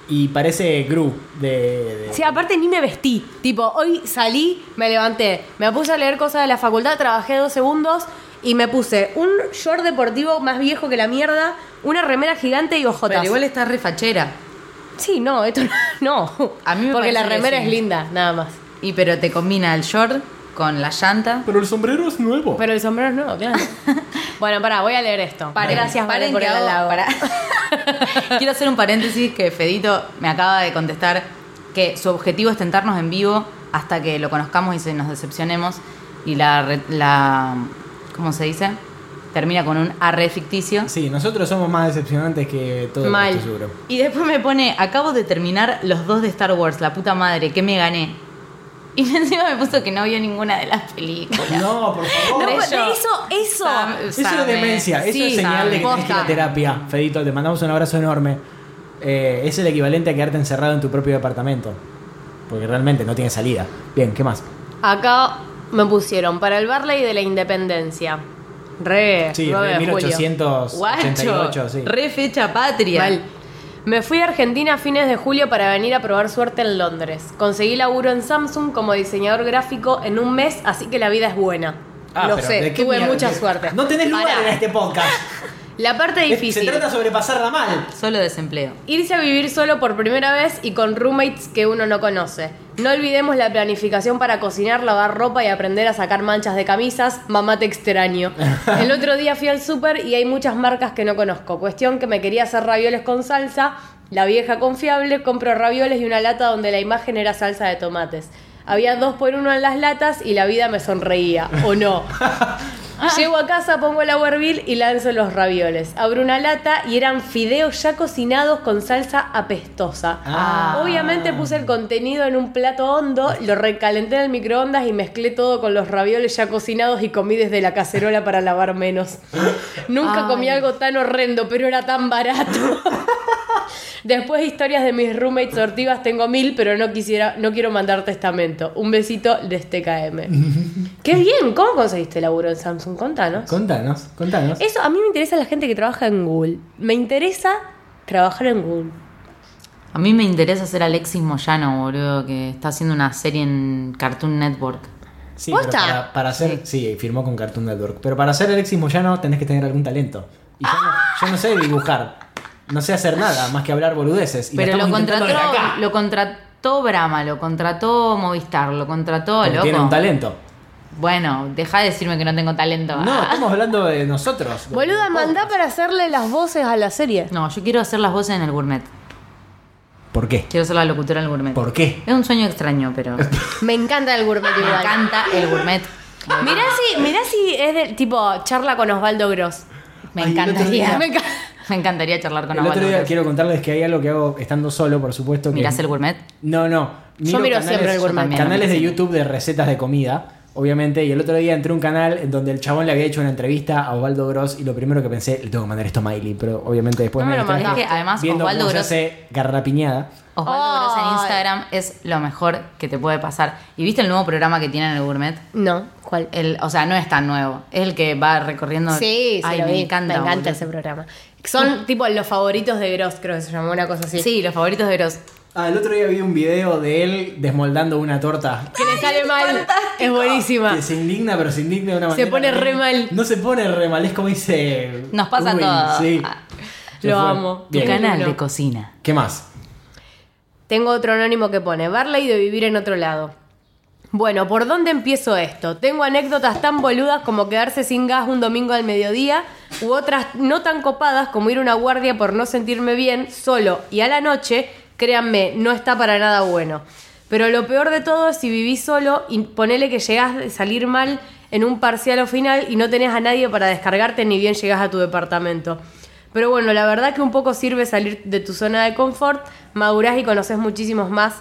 Y parece Gru de. de- Sí, aparte ni me vestí. Tipo, hoy salí, me levanté, me puse a leer cosas de la facultad, trabajé dos segundos y me puse un short deportivo más viejo que la mierda, una remera gigante y ojotas. Pero igual está re fachera. Sí, no, esto no. A mí me Porque la parece que remera sí. es linda, nada más. Y pero te combina el short con la llanta. Pero el sombrero es nuevo. Pero el sombrero es nuevo, claro. bueno, pará, voy a leer esto. Gracias, Vale, paren por el hago- halago. pará. Quiero hacer un paréntesis que Fedito me acaba de contestar que su objetivo es tentarnos en vivo hasta que lo conozcamos y se nos decepcionemos. Y la, re- la ¿cómo se dice? Termina con un arre ficticio. Sí, nosotros somos más decepcionantes que todo Mal. esto, seguro. Y después me pone, acabo de terminar los dos de Star Wars, la puta madre, que me gané. Y encima me puso que no vio ninguna de las películas. No, por favor. No, eso, eso. Sam- Eso es demencia, eso Sí, es señal de que tienes que ir a Posta. terapia. Fedito, te mandamos un abrazo enorme. Eh, es el equivalente a quedarte encerrado en tu propio departamento. Porque realmente no tiene salida. Bien, ¿qué más? Acá me pusieron para el Barley de la Independencia. Re, Sí, 9 de de julio. 1888, Guacho, sí. re fecha patria. Mal. Me fui a Argentina a fines de julio para venir a probar suerte en Londres. Conseguí laburo en Samsung como diseñador gráfico en un mes, así que la vida es buena. Ah, Lo sé, ¿de tuve mierda? mucha suerte. No tenés lugar Pará. en este podcast. La parte difícil. Se trata sobre pasarla mal. Solo desempleo. Irse a vivir solo por primera vez y con roommates que uno no conoce. No olvidemos la planificación para cocinar, lavar ropa y aprender a sacar manchas de camisas. Mamá te extraño. El otro día fui al súper y hay muchas marcas que no conozco. Cuestión que me quería hacer ravioles con salsa. La vieja confiable, compro ravioles y una lata donde la imagen era salsa de tomates. Había dos por uno en las latas y la vida me sonreía. ¿O no? Llego a casa, pongo el agua a hervir y lanzo los ravioles. Abro una lata y eran fideos ya cocinados con salsa apestosa. Ah. Obviamente puse el contenido en un plato hondo, lo recalenté en el microondas y mezclé todo con los ravioles ya cocinados y comí desde la cacerola para lavar menos. Nunca Ay. comí algo tan horrendo, pero era tan barato. Después historias de mis roommates sortivas tengo mil, pero no quisiera, no quiero mandar testamento. Un besito de este KM. Qué bien, ¿cómo conseguiste laburo en Samsung? Contanos. Contanos, contanos. Eso a mí me interesa la gente que trabaja en Google. Me interesa trabajar en Google. A mí me interesa ser Alexis Moyano, boludo, que está haciendo una serie en Cartoon Network. Sí, pero ¿Posta? para, para ser. Sí, firmó con Cartoon Network. Pero para ser Alexis Moyano tenés que tener algún talento. Y yo, no, yo no sé dibujar. No sé hacer nada más que hablar boludeces. Y Pero lo contrató, lo contrató Brahma, lo contrató Movistar, lo contrató, Porque loco. tiene un talento. Bueno, deja de decirme que no tengo talento. No, estamos hablando de nosotros. de- Boluda, mandá para hacerle las voces a la serie. No, yo quiero hacer las voces en el gourmet. ¿Por qué? Quiero ser la locutora del gourmet. ¿Por qué? Es un sueño extraño, pero me Me encanta el gourmet igual. encanta el gourmet. Mirá si, mirá si es del tipo charla con Osvaldo Gross. Me Ay, encantaría. día- Me, Me enca- encantaría charlar con El otro día quiero contarles que hay algo que hago estando solo, por supuesto. Que ¿Mirás el gourmet? No, no. Yo miro siempre el gourmet. Canales de. YouTube de recetas de comida, obviamente. Y el otro día entré a un canal en donde el chabón le había hecho una entrevista a Osvaldo Gross. Y lo primero que pensé, le tengo que mandar esto a Miley. Pero obviamente después No me lo. Es que además viendo Osvaldo cómo se Gross- hace garrapiñada. Osvaldo Gross en. Instagram es lo mejor que te puede pasar. ¿Y viste el nuevo programa que tiene en el gourmet? No, ¿cuál? El, o sea, no es tan nuevo. Es el que va recorriendo. Sí, sí, Ay, lo me vi. encanta. Me encanta boludo. ese programa. Son tipo los favoritos de Gross, creo que se llamó una cosa así. Sí, los favoritos de Gross. Ah, el otro día vi un video de él desmoldando una torta. Que le sale mal. fantástico. Es buenísima. Que se indigna, pero se indigna de una Se manera. pone re mal. No se pone re mal, es como dice. Nos pasa Uy, todo. Sí. Ah, Se Lo fue. amo. Tu canal No. de cocina. ¿Qué más? Tengo otro anónimo que pone, Barley de vivir en otro lado. Bueno, ¿por dónde empiezo esto? Tengo anécdotas tan boludas como quedarse sin gas un domingo al mediodía, u otras no tan copadas como ir a una guardia por no sentirme bien, solo y a la noche, créanme, no está para nada bueno. Pero lo peor de todo es si vivís solo y ponele que llegás de salir mal en un parcial o final y no tenés a nadie para descargarte ni bien llegás a tu departamento. Pero bueno, la verdad que un poco sirve salir de tu zona de confort, madurás y conoces muchísimos más,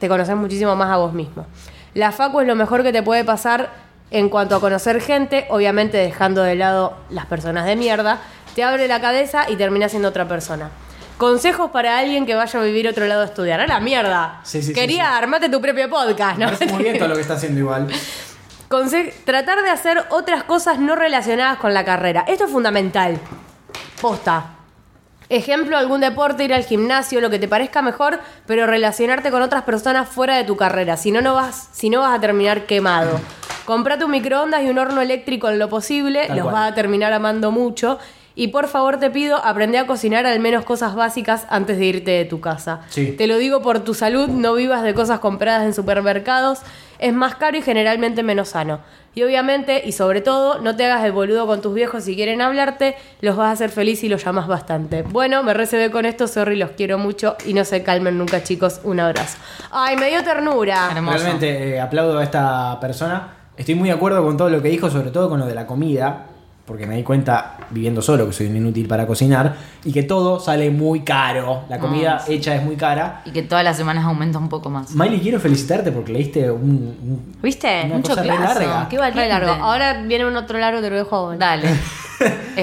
te conoces muchísimo más a vos mismo. La facu es lo mejor que te puede pasar en cuanto a conocer gente, obviamente dejando de lado las personas de mierda, te abre la cabeza y terminas siendo otra persona. Consejos para alguien que vaya a vivir a otro lado a estudiar. ¡A la mierda! Sí, sí, Quería sí. armate tu propio podcast, ¿no? parece muy bien todo lo que está haciendo igual. Conse- tratar de hacer otras cosas no relacionadas con la carrera. Esto es fundamental. Posta. Ejemplo, algún deporte, ir al gimnasio, lo que te parezca mejor, pero relacionarte con otras personas fuera de tu carrera. Si no, no vas, si no vas a terminar quemado. Comprate un microondas y un horno eléctrico en lo posible, Tal los cual. vas a terminar amando mucho. Y por favor te pido, aprende a cocinar al menos cosas básicas antes de irte de tu casa. Sí. Te lo digo por tu salud, no vivas de cosas compradas en supermercados. Es más caro y generalmente menos sano. Y obviamente, y sobre todo, no te hagas el boludo con tus viejos si quieren hablarte, los vas a hacer feliz y los llamas bastante. Bueno, me recibí con esto, sorry, los quiero mucho y no se calmen nunca, chicos. Un abrazo. Ay, me dio ternura. Hermoso. Realmente eh, aplaudo a esta persona. Estoy muy de acuerdo con todo lo que dijo, sobre todo con lo de la comida, porque me di cuenta viviendo solo que soy un inútil para cocinar y que todo sale muy caro. La comida Ah, sí. hecha es muy cara. Y que todas las semanas aumenta un poco más. Miley, quiero felicitarte porque leíste un, un- ¿Viste? Una Mucho cosa re larga. Qué Re valiente. largo. Ahora viene un otro largo, te lo dejo a vos. Dale.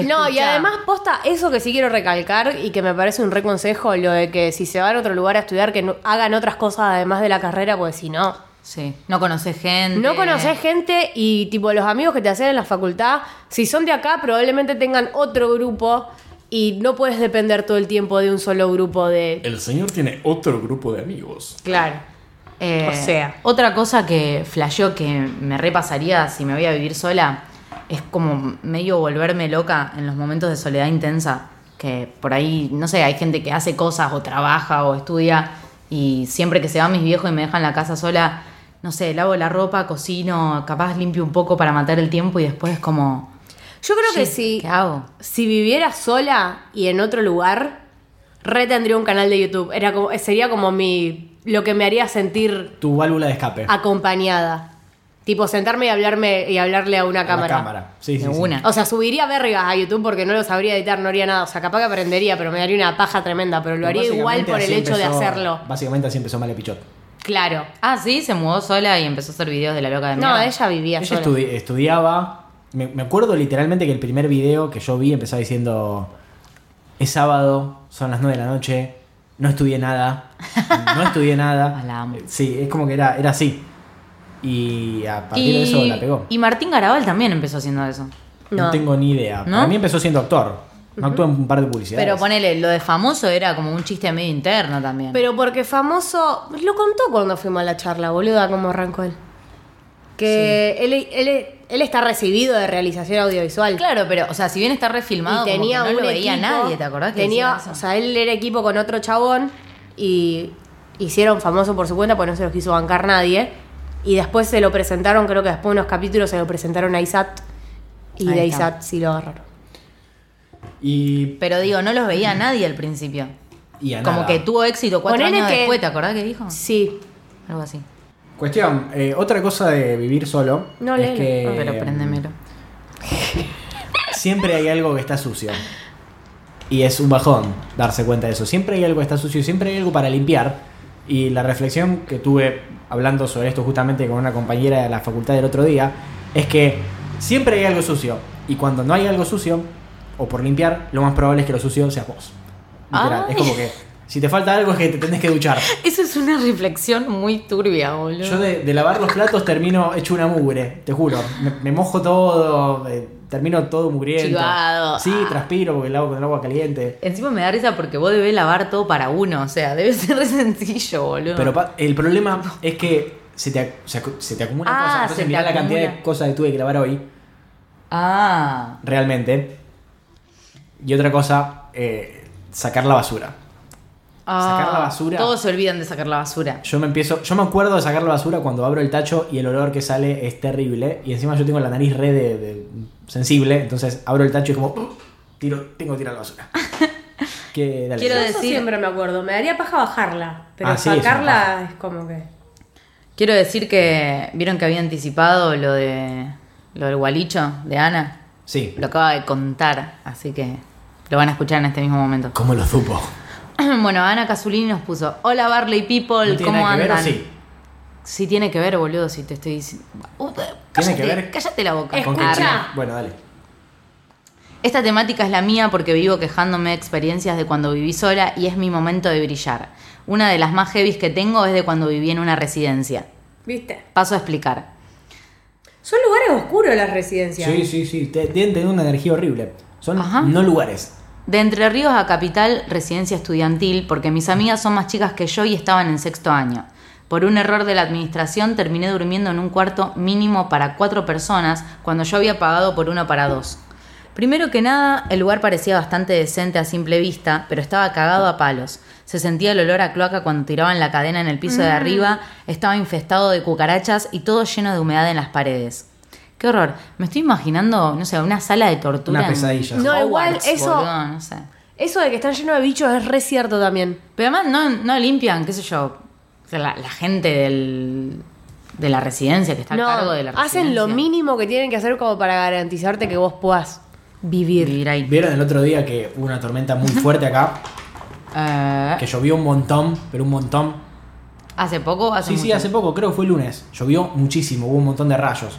No, y además, posta, eso que sí quiero recalcar y que me parece un reconsejo, lo de que si se van a otro lugar a estudiar, que no- hagan otras cosas además de la carrera, pues si no. Sí. No conoces gente. No conoces gente y tipo los amigos que te hacen en la facultad, si son de acá, probablemente tengan otro grupo y no puedes depender todo el tiempo de un solo grupo de... El señor tiene otro grupo de amigos. Claro. Eh, O sea. Otra cosa que flasheó que me repasaría si me voy a vivir sola es como medio volverme loca en los momentos de soledad intensa. Que por ahí, no sé, hay gente que hace cosas o trabaja o estudia y siempre que se van mis viejos y me dejan la casa sola, no sé, lavo la ropa, cocino, capaz limpio un poco para matar el tiempo y después es como. Yo creo que si, ¿Qué hago? si viviera sola y en otro lugar, re tendría un canal de YouTube. Era como, sería como mi lo que me haría sentir Tu válvula de escape. acompañada. Tipo, sentarme y hablarme y hablarle a una A cámara. cámara. Sí, sí, una. O sea, subiría vergas a YouTube porque no lo sabría editar, no haría nada. O sea, capaz que aprendería, pero me daría una paja tremenda. Pero lo haría igual por el hecho de hacerlo. Básicamente así empezó Malepichot. Claro. Ah, sí, se mudó sola y empezó a hacer videos de la loca de No, mierda. ella vivía Ella sola. estudi- estudiaba. Me, me acuerdo literalmente que el primer video que yo vi empezaba diciendo: Es sábado, son las 9 de la noche, no estudié nada. No estudié nada. Ah, la amo. Sí, es como que era, era así. Y a partir de eso la pegó. y Martín Garabal también empezó haciendo eso. No. No. tengo ni idea. ¿No? Para mí empezó siendo actor. No actuó en un par de publicidades. Pero ponele, lo de famoso era como un chiste medio interno también. Pero porque famoso. Lo contó cuando fuimos a la charla, boluda, como arrancó él. Que él, él, él está recibido de realización audiovisual. claro, pero, o sea, si bien está refilmado, y tenía como que no un lo veía equipo, nadie, ¿te acordás? que Tenía, o sea, él era equipo con otro chabón y hicieron famoso por su cuenta porque no se los quiso bancar nadie. Y después se lo presentaron, creo que después de unos capítulos se lo presentaron a Isat. Y Ahí de está. Isat sí lo agarraron. Y, Pero digo, no los veía nadie al principio. y a Como nada. que tuvo éxito cuatro Ponele años que- después, ¿te acordás que dijo? Sí. Algo así. Cuestión, eh, otra cosa de vivir solo No, es que Pero préndemelo. siempre hay algo que está sucio. Y es un bajón darse cuenta de eso. Siempre hay algo que está sucio, siempre hay algo para limpiar. Y la reflexión que tuve hablando sobre esto justamente con una compañera de la facultad del otro día es que siempre hay algo sucio. Y cuando no hay algo sucio, o por limpiar, lo más probable es que lo sucio sea vos. Literal. Es como que si te falta algo es que te tenés que duchar. Eso es una reflexión muy turbia, boludo. Yo de, de lavar los platos termino hecho una mugre, te juro. Me, me mojo todo, eh, termino todo mugriento. Chivado. Sí, transpiro porque lavo con el agua caliente. Encima me da risa porque vos debés lavar todo para uno, o sea, debe ser re sencillo, boludo. Pero pa- el problema es que se te, se, te acumula Ah, cosas. Entonces mirá la cantidad de cosas que tuve que lavar hoy, Ah, realmente. Y otra cosa, eh, sacar la basura. Sacar la Ah, basura. Todos se olvidan de sacar la basura. Yo me empiezo, yo me acuerdo de sacar la basura cuando abro el tacho y el olor que sale es terrible. Y encima yo tengo la nariz re de, de- sensible, entonces abro el tacho y como "Uh, tiro, tengo que tirar la basura. que, dale. Quiero eso decir- siempre me acuerdo. Me daría paja bajarla. Pero Ah, sí, es sacarla es como que. Quiero decir que vieron que había anticipado lo de lo del gualicho de Ana. Sí. Lo acaba de contar, así que lo van a escuchar en este mismo momento. ¿Cómo lo supo? bueno, Ana Casulini nos puso: Hola Barley People, ¿No tiene ¿cómo nada que ver o sí? Sí tiene que ver, boludo, si te estoy diciendo. Uh, ¿Tiene que ver? cállate la boca. Escucha. Bueno, dale. Esta temática es la mía porque vivo quejándome de experiencias de cuando viví sola y es mi momento de brillar. Una de las más heavies que tengo es de cuando viví en una residencia. ¿Viste? Paso a explicar. Son lugares oscuros las residencias. Sí, sí, sí. Deben tener una energía horrible. Son Ajá. no lugares. De Entre Ríos a Capital, residencia estudiantil, porque mis amigas son más chicas que yo y estaban en sexto año. Por un error de la administración terminé durmiendo en un cuarto mínimo para cuatro personas cuando yo había pagado por uno para dos. Primero que nada, el lugar parecía bastante decente a simple vista, pero estaba cagado a palos. Se sentía el olor a cloaca cuando tiraban la cadena en el piso de arriba, estaba infestado de cucarachas y todo lleno de humedad en las paredes. Qué horror. Me estoy imaginando, no sé, una sala de tortura. Una en pesadilla. No, igual eso- boludo, no sé. Eso de que están llenos de bichos es re cierto también. Pero además no, no limpian, qué sé yo, la, la gente del, de la residencia que está no, a cargo de la residencia. hacen lo mínimo que tienen que hacer como para garantizarte que vos puedas vivir. Vivir ahí. ¿Vieron el otro día que hubo una tormenta muy fuerte acá? Eh, Que llovió un montón, pero un montón. ¿Hace poco? Hace Sí, sí, hace poco, creo que fue el lunes. Llovió muchísimo, hubo un montón de rayos.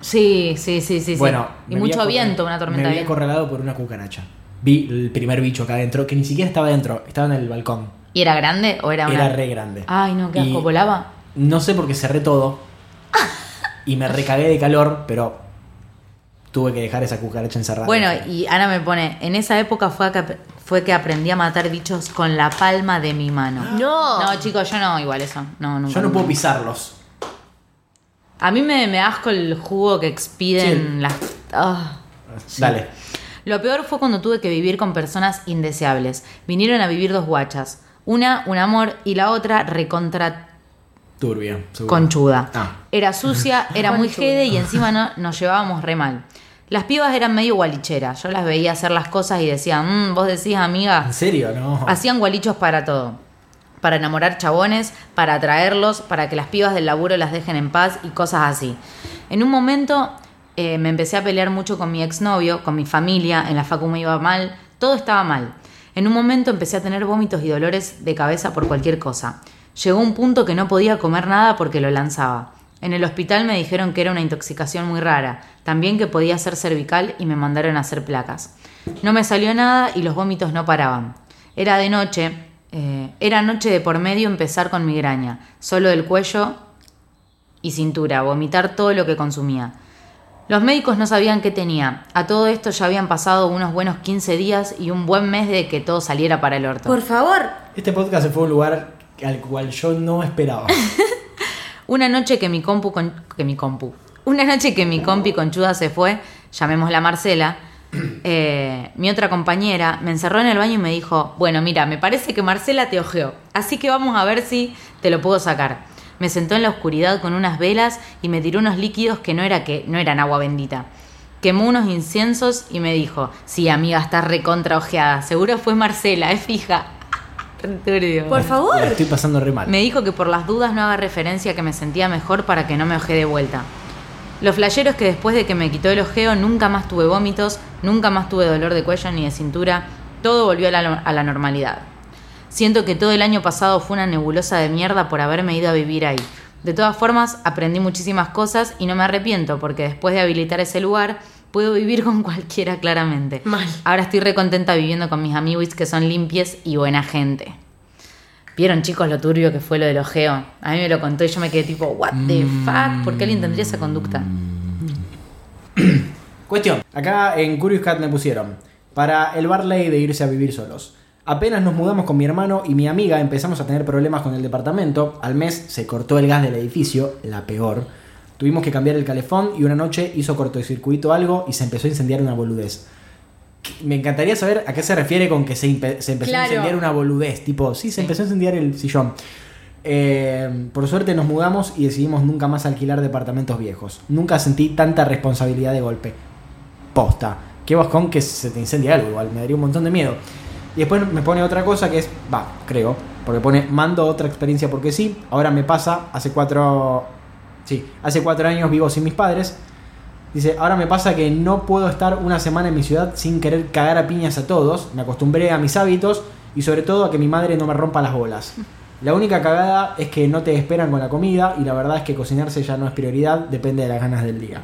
Sí, sí, sí, sí. sí. Bueno, y me mucho viento, una Me tormenta de había viento. correlado por una cucaracha. Vi el primer bicho acá adentro, que ni siquiera estaba adentro, estaba en el balcón. ¿Y era grande o era una.? Era re grande. Ay, no, qué Y asco, volaba. No sé por qué cerré todo. y me recagué de calor, pero tuve que dejar esa cucaracha encerrada. Bueno, y Ana me pone: En esa época fue que, fue que aprendí a matar bichos con la palma de mi mano. No. No, chicos, yo no, igual eso. No, nunca. Yo no puedo pisarlos. A mí me, me asco el jugo que expiden Sí. las. Ah. Dale. Lo peor fue cuando tuve que vivir con personas indeseables. Vinieron a vivir dos guachas. Una, un amor, y la otra, recontra Turbia. seguro. conchuda. Ah. Era sucia, era muy jede y encima no, nos llevábamos re mal. Las pibas eran medio gualicheras. Yo las veía hacer las cosas y decía, "Mm, vos decís, amiga. ¿En serio? No. Hacían gualichos para todo. Para enamorar chabones, para atraerlos, para que las pibas del laburo las dejen en paz y cosas así. En un momento eh, me empecé a pelear mucho con mi exnovio, con mi familia, en la facu me iba mal, todo estaba mal. En un momento empecé a tener vómitos y dolores de cabeza por cualquier cosa. Llegó un punto que no podía comer nada porque lo lanzaba. En el hospital me dijeron que era una intoxicación muy rara, también que podía ser cervical y me mandaron a hacer placas. No me salió nada y los vómitos no paraban. Era de noche, eh, era noche de por medio empezar con migraña, solo del cuello y cintura, vomitar todo lo que consumía. Los médicos no sabían qué tenía. A todo esto ya habían pasado unos buenos 15 días y un buen mes de que todo saliera para el orto. Por favor. Este podcast se fue a un lugar al cual yo no esperaba. Una noche que mi compu con, que mi compu. Una noche que mi compi conchuda se fue, llamémosla Marcela, eh, mi otra compañera me encerró en el baño y me dijo, bueno, mira, me parece que Marcela te ojeó, así que vamos a ver si te lo puedo sacar. Me sentó en la oscuridad con unas velas y me tiró unos líquidos que no, era que, no eran agua bendita. Quemó unos inciensos y me dijo, sí, amiga, estás recontra ojeada. Seguro fue Marcela, es fija. Turbio. Por favor. La estoy pasando re mal. Me dijo que por las dudas no haga referencia que me sentía mejor para que no me ojee de vuelta. Lo flashero es que después de que me quitó el ojeo nunca más tuve vómitos, nunca más tuve dolor de cuello ni de cintura, todo volvió a la, a la normalidad. Siento que todo el año pasado fue una nebulosa de mierda por haberme ido a vivir ahí. De todas formas, aprendí muchísimas cosas y no me arrepiento porque después de habilitar ese lugar, puedo vivir con cualquiera claramente. Mal. Ahora estoy recontenta viviendo con mis amigos que son limpies y buena gente. ¿Vieron, chicos, lo turbio que fue lo del ojeo? A mí me lo contó y yo me quedé tipo, ¿What the fuck? ¿Por qué alguien tendría esa conducta? Cuestión. Acá en Curious Cat me pusieron. Para el Barley de irse a vivir solos. Apenas nos mudamos con mi hermano y mi amiga empezamos a tener problemas con el departamento. Al mes se cortó el gas del edificio, la peor. Tuvimos que cambiar el calefón y una noche hizo cortocircuito algo y se empezó a incendiar una boludez. Me encantaría saber a qué se refiere con que se, se empezó a Claro. incendiar una boludez. Tipo, sí, se empezó a incendiar el sillón. Eh, por suerte nos mudamos y decidimos nunca más alquilar departamentos viejos. Nunca sentí tanta responsabilidad de golpe. Posta. Qué bajón que se te incendia algo, igual. Me daría un montón de miedo. Y después me pone otra cosa que es, va, creo, porque pone, mando otra experiencia porque sí. Ahora me pasa, hace cuatro, sí, hace cuatro años vivo sin mis padres. Dice, ahora me pasa que no puedo estar una semana en mi ciudad sin querer cagar a piñas a todos. Me acostumbré a mis hábitos y sobre todo a que mi madre no me rompa las bolas. La única cagada es que no te esperan con la comida y la verdad es que cocinarse ya no es prioridad, depende de las ganas del día.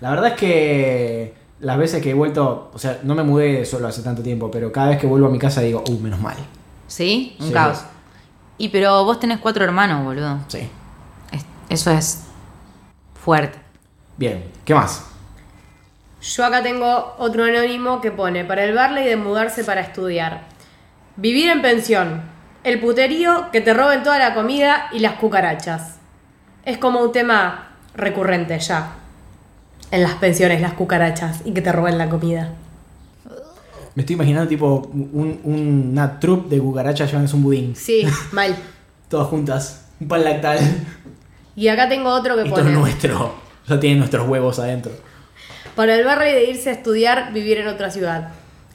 La verdad es que las veces que he vuelto, o sea, no me mudé solo hace tanto tiempo, pero cada vez que vuelvo a mi casa digo, uh, menos mal. ¿Sí? Un Sí. caos. Y pero vos tenés cuatro hermanos, boludo. Sí. Es- Eso es fuerte. Bien, ¿qué más? Yo acá tengo otro anónimo que pone, para el Barley de mudarse para estudiar. Vivir en pensión. El puterío, que te roben toda la comida y las cucarachas. Es como un tema recurrente ya. En las pensiones, las cucarachas y que te roben la comida. Me estoy imaginando tipo un- un- una troupe de cucarachas llevándose un budín. Sí, mal. Todas juntas. Un pan lactal. Y acá tengo otro que Esto es nuestro. Ya tienen nuestros huevos adentro. Para el Barley de irse a estudiar, vivir en otra ciudad.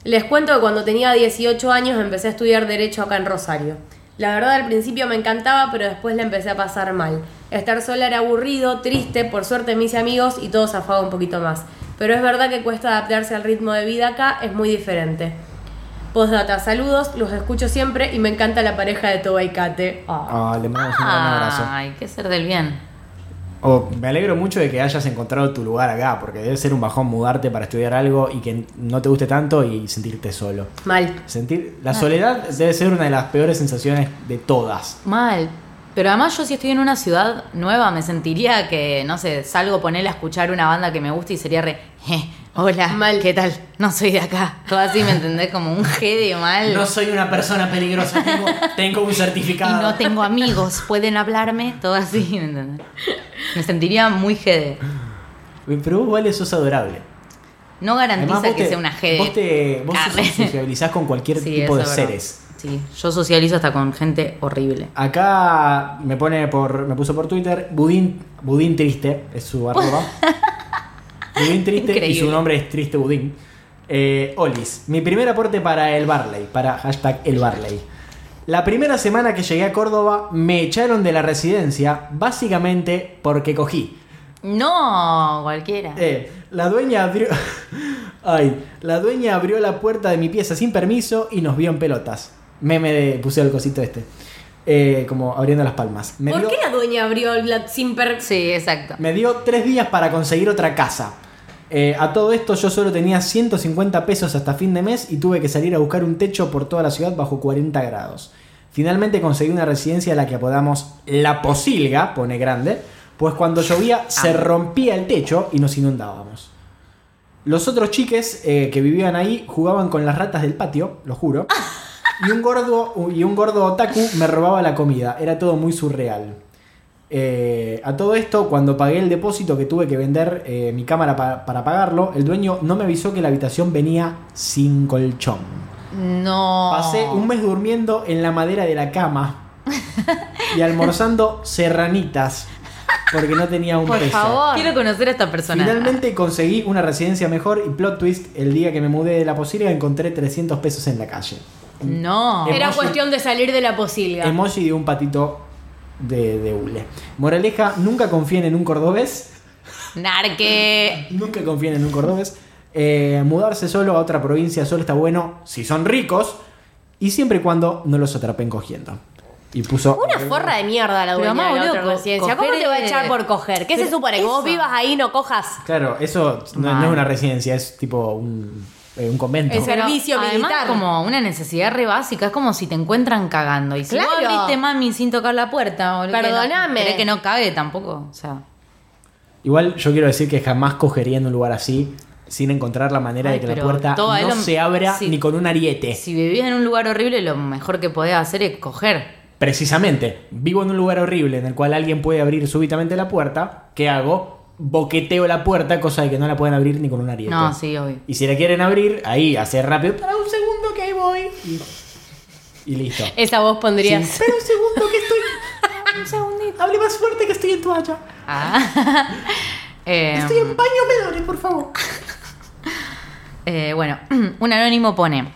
Les cuento que cuando tenía 18 años empecé a estudiar Derecho acá en Rosario. La verdad al principio me encantaba, pero después la empecé a pasar mal. Estar sola era aburrido, triste, por suerte hice amigos y todo zafaba un poquito más. Pero es verdad que cuesta adaptarse al ritmo de vida acá, es muy diferente. Postdata, saludos, los escucho siempre y me encanta la pareja de Toba y Kate. Ah. Ah, le mandamos un gran abrazo. Ay, qué ser del bien. Oh, me alegro mucho de que hayas encontrado tu lugar acá, porque debe ser un bajón mudarte para estudiar algo y que no te guste tanto y sentirte solo. Mal. Sentir la soledad debe ser una de las peores sensaciones de todas. Mal. Pero además yo si estoy en una ciudad nueva me sentiría que, no sé, salgo a ponerle a escuchar una banda que me gusta y sería re, "Eh, hola, Mal. ¿qué tal? No soy de acá. Todo así, ¿me entendés? Como un G de mal. No soy una persona peligrosa, tengo, tengo un y certificado. no tengo amigos, pueden hablarme, todo así, ¿me entendés? Me sentiría muy GD. Pero vos, Vale, sos adorable. No garantiza Además, que te- sea una GD. Vos, te, vos sociabilizás con cualquier Sí, tipo de verdad. seres. Sí, yo socializo hasta con gente horrible. Acá me pone por. me puso por Twitter Budín, Budín Triste, es su arroba. Budín Triste y su nombre es Triste Budín. Eh, Olis, mi primer aporte para el Barley, para hashtag el Barley. La primera semana que llegué a Córdoba me echaron de la residencia básicamente porque cogí. No, cualquiera. Eh, la dueña abrió. Ay, la dueña abrió la puerta de mi pieza sin permiso y nos vio en pelotas. Meme de. puse el cosito este. Eh, como abriendo las palmas. Me ¿Por dio, qué la dueña abrió la sin per... Sí, exacto. me dio tres días para conseguir otra casa. Eh, a todo esto yo solo tenía 150 pesos hasta fin de mes y tuve que salir a buscar un techo por toda la ciudad bajo 40 grados. Finalmente conseguí una residencia a la que apodamos La Posilga, pone grande, pues cuando llovía se rompía el techo y nos inundábamos. Los otros chiques eh, que vivían ahí jugaban con las ratas del patio, lo juro. Y un gordo, y un gordo otaku me robaba la comida. Era todo muy surreal. Eh, a todo esto, cuando pagué el depósito que tuve que vender eh, mi cámara pa- para pagarlo, el dueño no me avisó que la habitación venía sin colchón. No. Pasé un mes durmiendo en la madera de la cama y almorzando serranitas porque no tenía un Por peso. favor. Quiero conocer a esta persona. Finalmente conseguí una residencia mejor y plot twist, el día que me mudé de la posibilidad encontré 300 pesos en la calle. No. Emoji. Era cuestión de salir de la posilga. Emoji de un patito de, de hule. Moraleja, nunca confíen en un cordobés. Narque. Nunca confíen en un cordobés. Eh, mudarse solo a otra provincia solo está bueno si son ricos y siempre y cuando no los atrapen cogiendo. Y puso. Una forra de mierda la dueña mamá, de la otra residencia. ¿Cómo te va a echar por coger? ¿Qué se supone? Que vos vivas ahí y no cojas. Claro, eso no, no es una residencia, es tipo un, eh, un convento. Es Pero servicio además, militar. como una necesidad re básica, es como si te encuentran cagando. Y si vos Claro. abriste mami sin tocar la puerta, boludo, que no- que no cague tampoco. O sea. Igual yo quiero decir que jamás cogería en un lugar así sin encontrar la manera Ay, de que la pero puerta no lo- se abra ni con un ariete. Si vivís en un lugar horrible, lo mejor que podés hacer es coger. Precisamente, vivo en un lugar horrible en el cual alguien puede abrir súbitamente la puerta. ¿Qué hago? Boqueteo la puerta, cosa de que no la pueden abrir ni con un ariete. No, sí, obvio. Y si la quieren abrir, ahí, hacer rápido. Para un segundo que ahí voy. Y, y listo. Esa voz pondrías. Espera un segundo que estoy. un segundito. Hable más fuerte que estoy en toalla. Ah. Eh, Estoy en baño menores, por favor. Eh, bueno, un anónimo pone: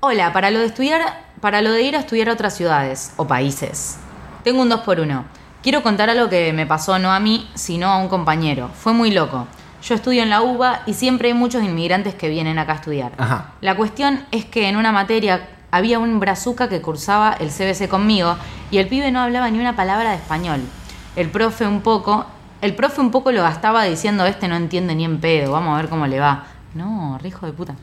Hola, para lo de estudiar, para lo de ir a estudiar a otras ciudades o países. Tengo un 2 por 1 Quiero contar algo que me pasó no a mí, sino a un compañero. Fue muy loco. Yo estudio en la UBA y siempre hay muchos inmigrantes que vienen acá a estudiar. Ajá. La cuestión es que en una materia había un brazuca que cursaba el CBC conmigo y el pibe no hablaba ni una palabra de español. El profe un poco, el profe un poco lo gastaba diciendo este no entiende ni en pedo, vamos a ver cómo le va. No, re hijo de puta.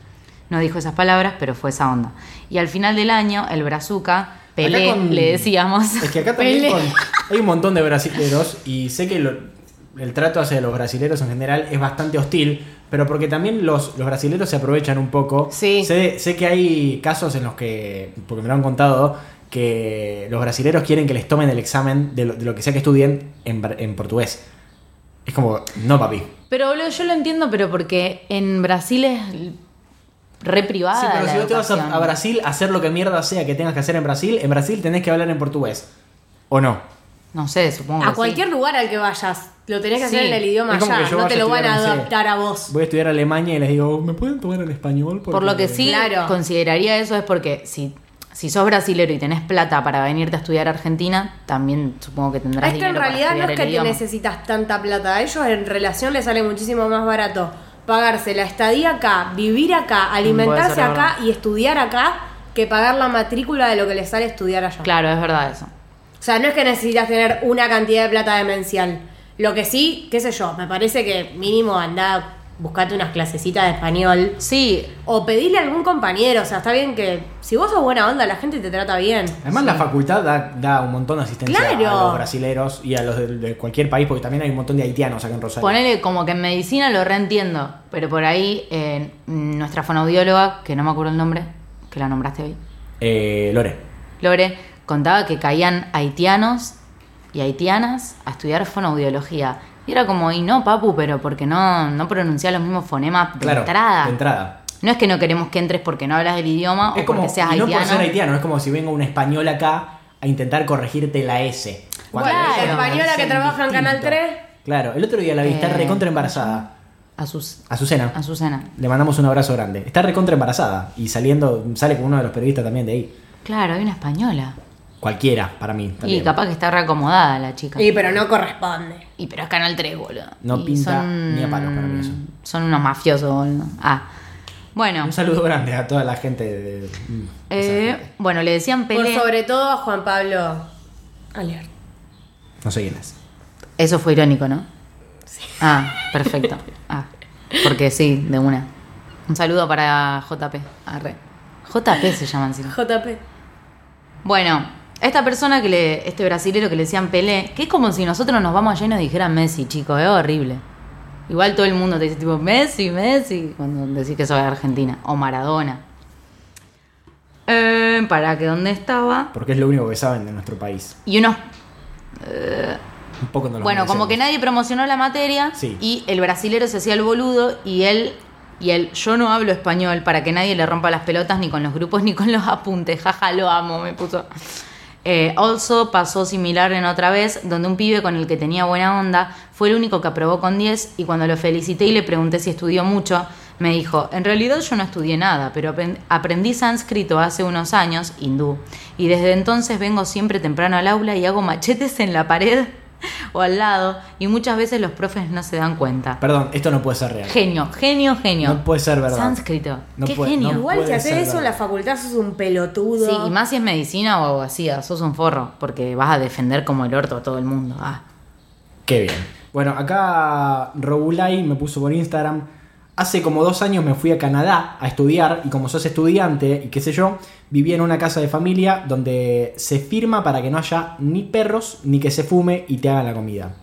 No dijo esas palabras, pero fue esa onda. Y al final del año, el brazuca, Pelé, con- le decíamos. Es que acá también con- hay un montón de brasileros y sé que lo- el trato hacia los brasileros en general es bastante hostil, pero porque también los, los brasileros se aprovechan un poco. Sí. Sé, sé que hay casos en los que, porque me lo han contado, que los brasileros quieren que les tomen el examen de lo, de lo que sea que estudien en, en portugués. Es como, no papi. Pero boludo, yo lo entiendo, pero porque en Brasil es re privada. Sí, pero la si vos te vas a, Brasil a hacer lo que mierda sea que tengas que hacer en Brasil, en Brasil tenés que hablar en portugués. ¿O no? No sé, supongo que A sí. cualquier lugar al que vayas, lo tenés que hacer en el idioma allá. No te lo van a adaptar a vos. Voy a estudiar Alemania y les digo, ¿me pueden tomar en español? Por lo que sí Claro. consideraría eso es porque si, si sos brasilero y tenés plata para venirte a estudiar a Argentina, también supongo que tendrás Es que en dinero para realidad no es que el te necesitas tanta plata. A ellos en relación les sale muchísimo más barato pagarse la estadía acá, vivir acá, alimentarse ser acá verdad. y estudiar acá que pagar la matrícula de lo que les sale estudiar allá. Claro, es verdad eso. O sea, no es que necesitas tener una cantidad de plata demencial. Lo que sí, qué sé yo, me parece que mínimo anda, buscate unas clasecitas de español. Sí, O pedirle a algún compañero, o sea, está bien que si vos sos buena onda, la gente te trata bien. Además, la facultad da, da un montón de asistencia Claro. a los brasileros y a los de, de cualquier país, porque también hay un montón de haitianos acá en Rosario. ponele como que en medicina lo reentiendo, pero por ahí eh, nuestra fonoaudióloga, que no me acuerdo el nombre, que la nombraste hoy, Eh, Lore. Lore, contaba que caían haitianos y haitianas a estudiar fonoaudiología. Y era como, y no, papu, pero porque no, no pronunciás los mismos fonemas de Claro, entrada. de entrada. No es que no queremos que entres porque no hablas el idioma Es o como, porque seas y no haitiano. por ser haitiano, es como si venga un español acá a intentar corregirte la S. Cuando La es española que trabaja en. Canal 3. Claro, el otro día la vi, está Eh, recontra embarazada. Azucena. Azucena. Le mandamos un abrazo grande. Está recontra embarazada y saliendo, sale con uno de los periodistas también de ahí. Claro, hay una española. Cualquiera, para mí. Y también. capaz que está reacomodada la chica. Sí, pero no corresponde. Y pero es Canal 3, boludo. No Y pinta ni a palos para mí eso. Son unos mafiosos, boludo. Ah. Bueno, Un saludo grande a toda la gente de. eh, bueno, le decían Por Pelé. sobre todo a Juan Pablo Alier. No sé quién es. Eso fue irónico, ¿no? Ah, perfecto. Ah, porque sí, de una. Un saludo para JP. Arre. JP se llama encima. JP. Bueno, esta persona que le, este brasilero que le decían Pelé, que es como si nosotros nos vamos allá y nos dijeran Messi, chicos, es horrible. Igual todo el mundo te dice tipo Messi, Messi, cuando decís que sos de Argentina, o Maradona. Eh, para que dónde estaba. Porque es lo único que saben de nuestro país. Y unos Un poco no Bueno, como que nadie promocionó la materia Sí. y el brasilero se hacía el boludo y él y él yo no hablo español para que nadie le rompa las pelotas ni con los grupos ni con los apuntes. Jaja, lo amo, me puso. Eh, also pasó similar en otra vez, donde un pibe con el que tenía buena onda fue el único que aprobó con 10 y cuando lo felicité y le pregunté si estudió mucho, Me dijo, en realidad yo no estudié nada, pero aprendí sánscrito hace unos años, hindú, y desde entonces vengo siempre temprano al aula y hago machetes en la pared o al lado, y muchas veces los profes no se dan cuenta. Perdón, esto no puede ser real. Genio, genio, genio. No puede ser verdad. Sánscrito. No Qué puede- genio. no Igual si haces eso en la facultad sos un pelotudo. Sí, y más si es medicina o abogacía, sos un forro, porque vas a defender como el orto a todo el mundo. Ah. Qué bien. Bueno, acá Robulai me puso por Instagram. Hace como dos años me fui a Canadá a estudiar y como sos estudiante y qué sé yo, vivía en una casa de familia donde se firma para que no haya ni perros ni que se fume y te hagan la comida.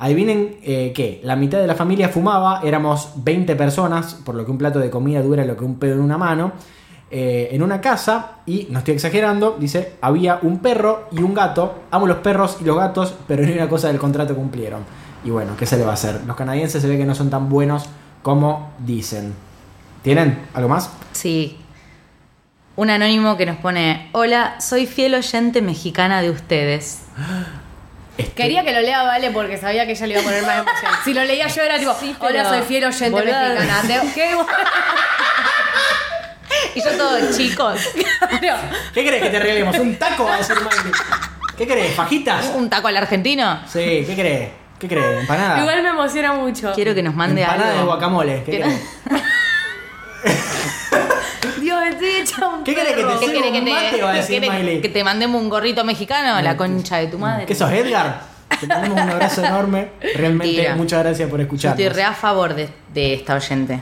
Adivinen eh, qué, la mitad de la familia fumaba, éramos 20 personas, por lo que un plato de comida dura lo que un pedo en una mano, eh, en una casa, y no estoy exagerando, dice, había un perro y un gato, amo los perros y los gatos, pero ni una cosa del contrato cumplieron. Y bueno, ¿qué se le va a hacer? Los canadienses se ve que no son tan buenos como dicen. ¿Tienen algo más? Sí. Un anónimo que nos pone, hola, soy fiel oyente mexicana de ustedes. Este- Quería que lo lea Vale porque sabía que ella le iba a poner más emoción. Si lo leía yo era tipo, pero- hola, soy fiel oyente mexicana. Te- ¿Qué? Y yo todos chicos. ¿Qué crees que te regalemos? ¿Un taco? A. ¿Qué crees? ¿Fajitas? ¿Un taco al argentino? Sí, ¿qué crees? ¿Qué crees? ¿Empanada? Igual me emociona mucho. Quiero que nos mande Empanada de guacamole. ¿Qué crees? Dios, estoy hecha un ¿Qué querés que te. ¿Qué sirva querés que un mate? te, Va a decir querés Miley. que te mandemos un gorrito mexicano? La concha de tu madre. ¿Qué sos, Edgar? Te mandamos un abrazo enorme. Realmente, Mentira. muchas gracias por Yo escucharnos. estoy re a favor de, de esta oyente.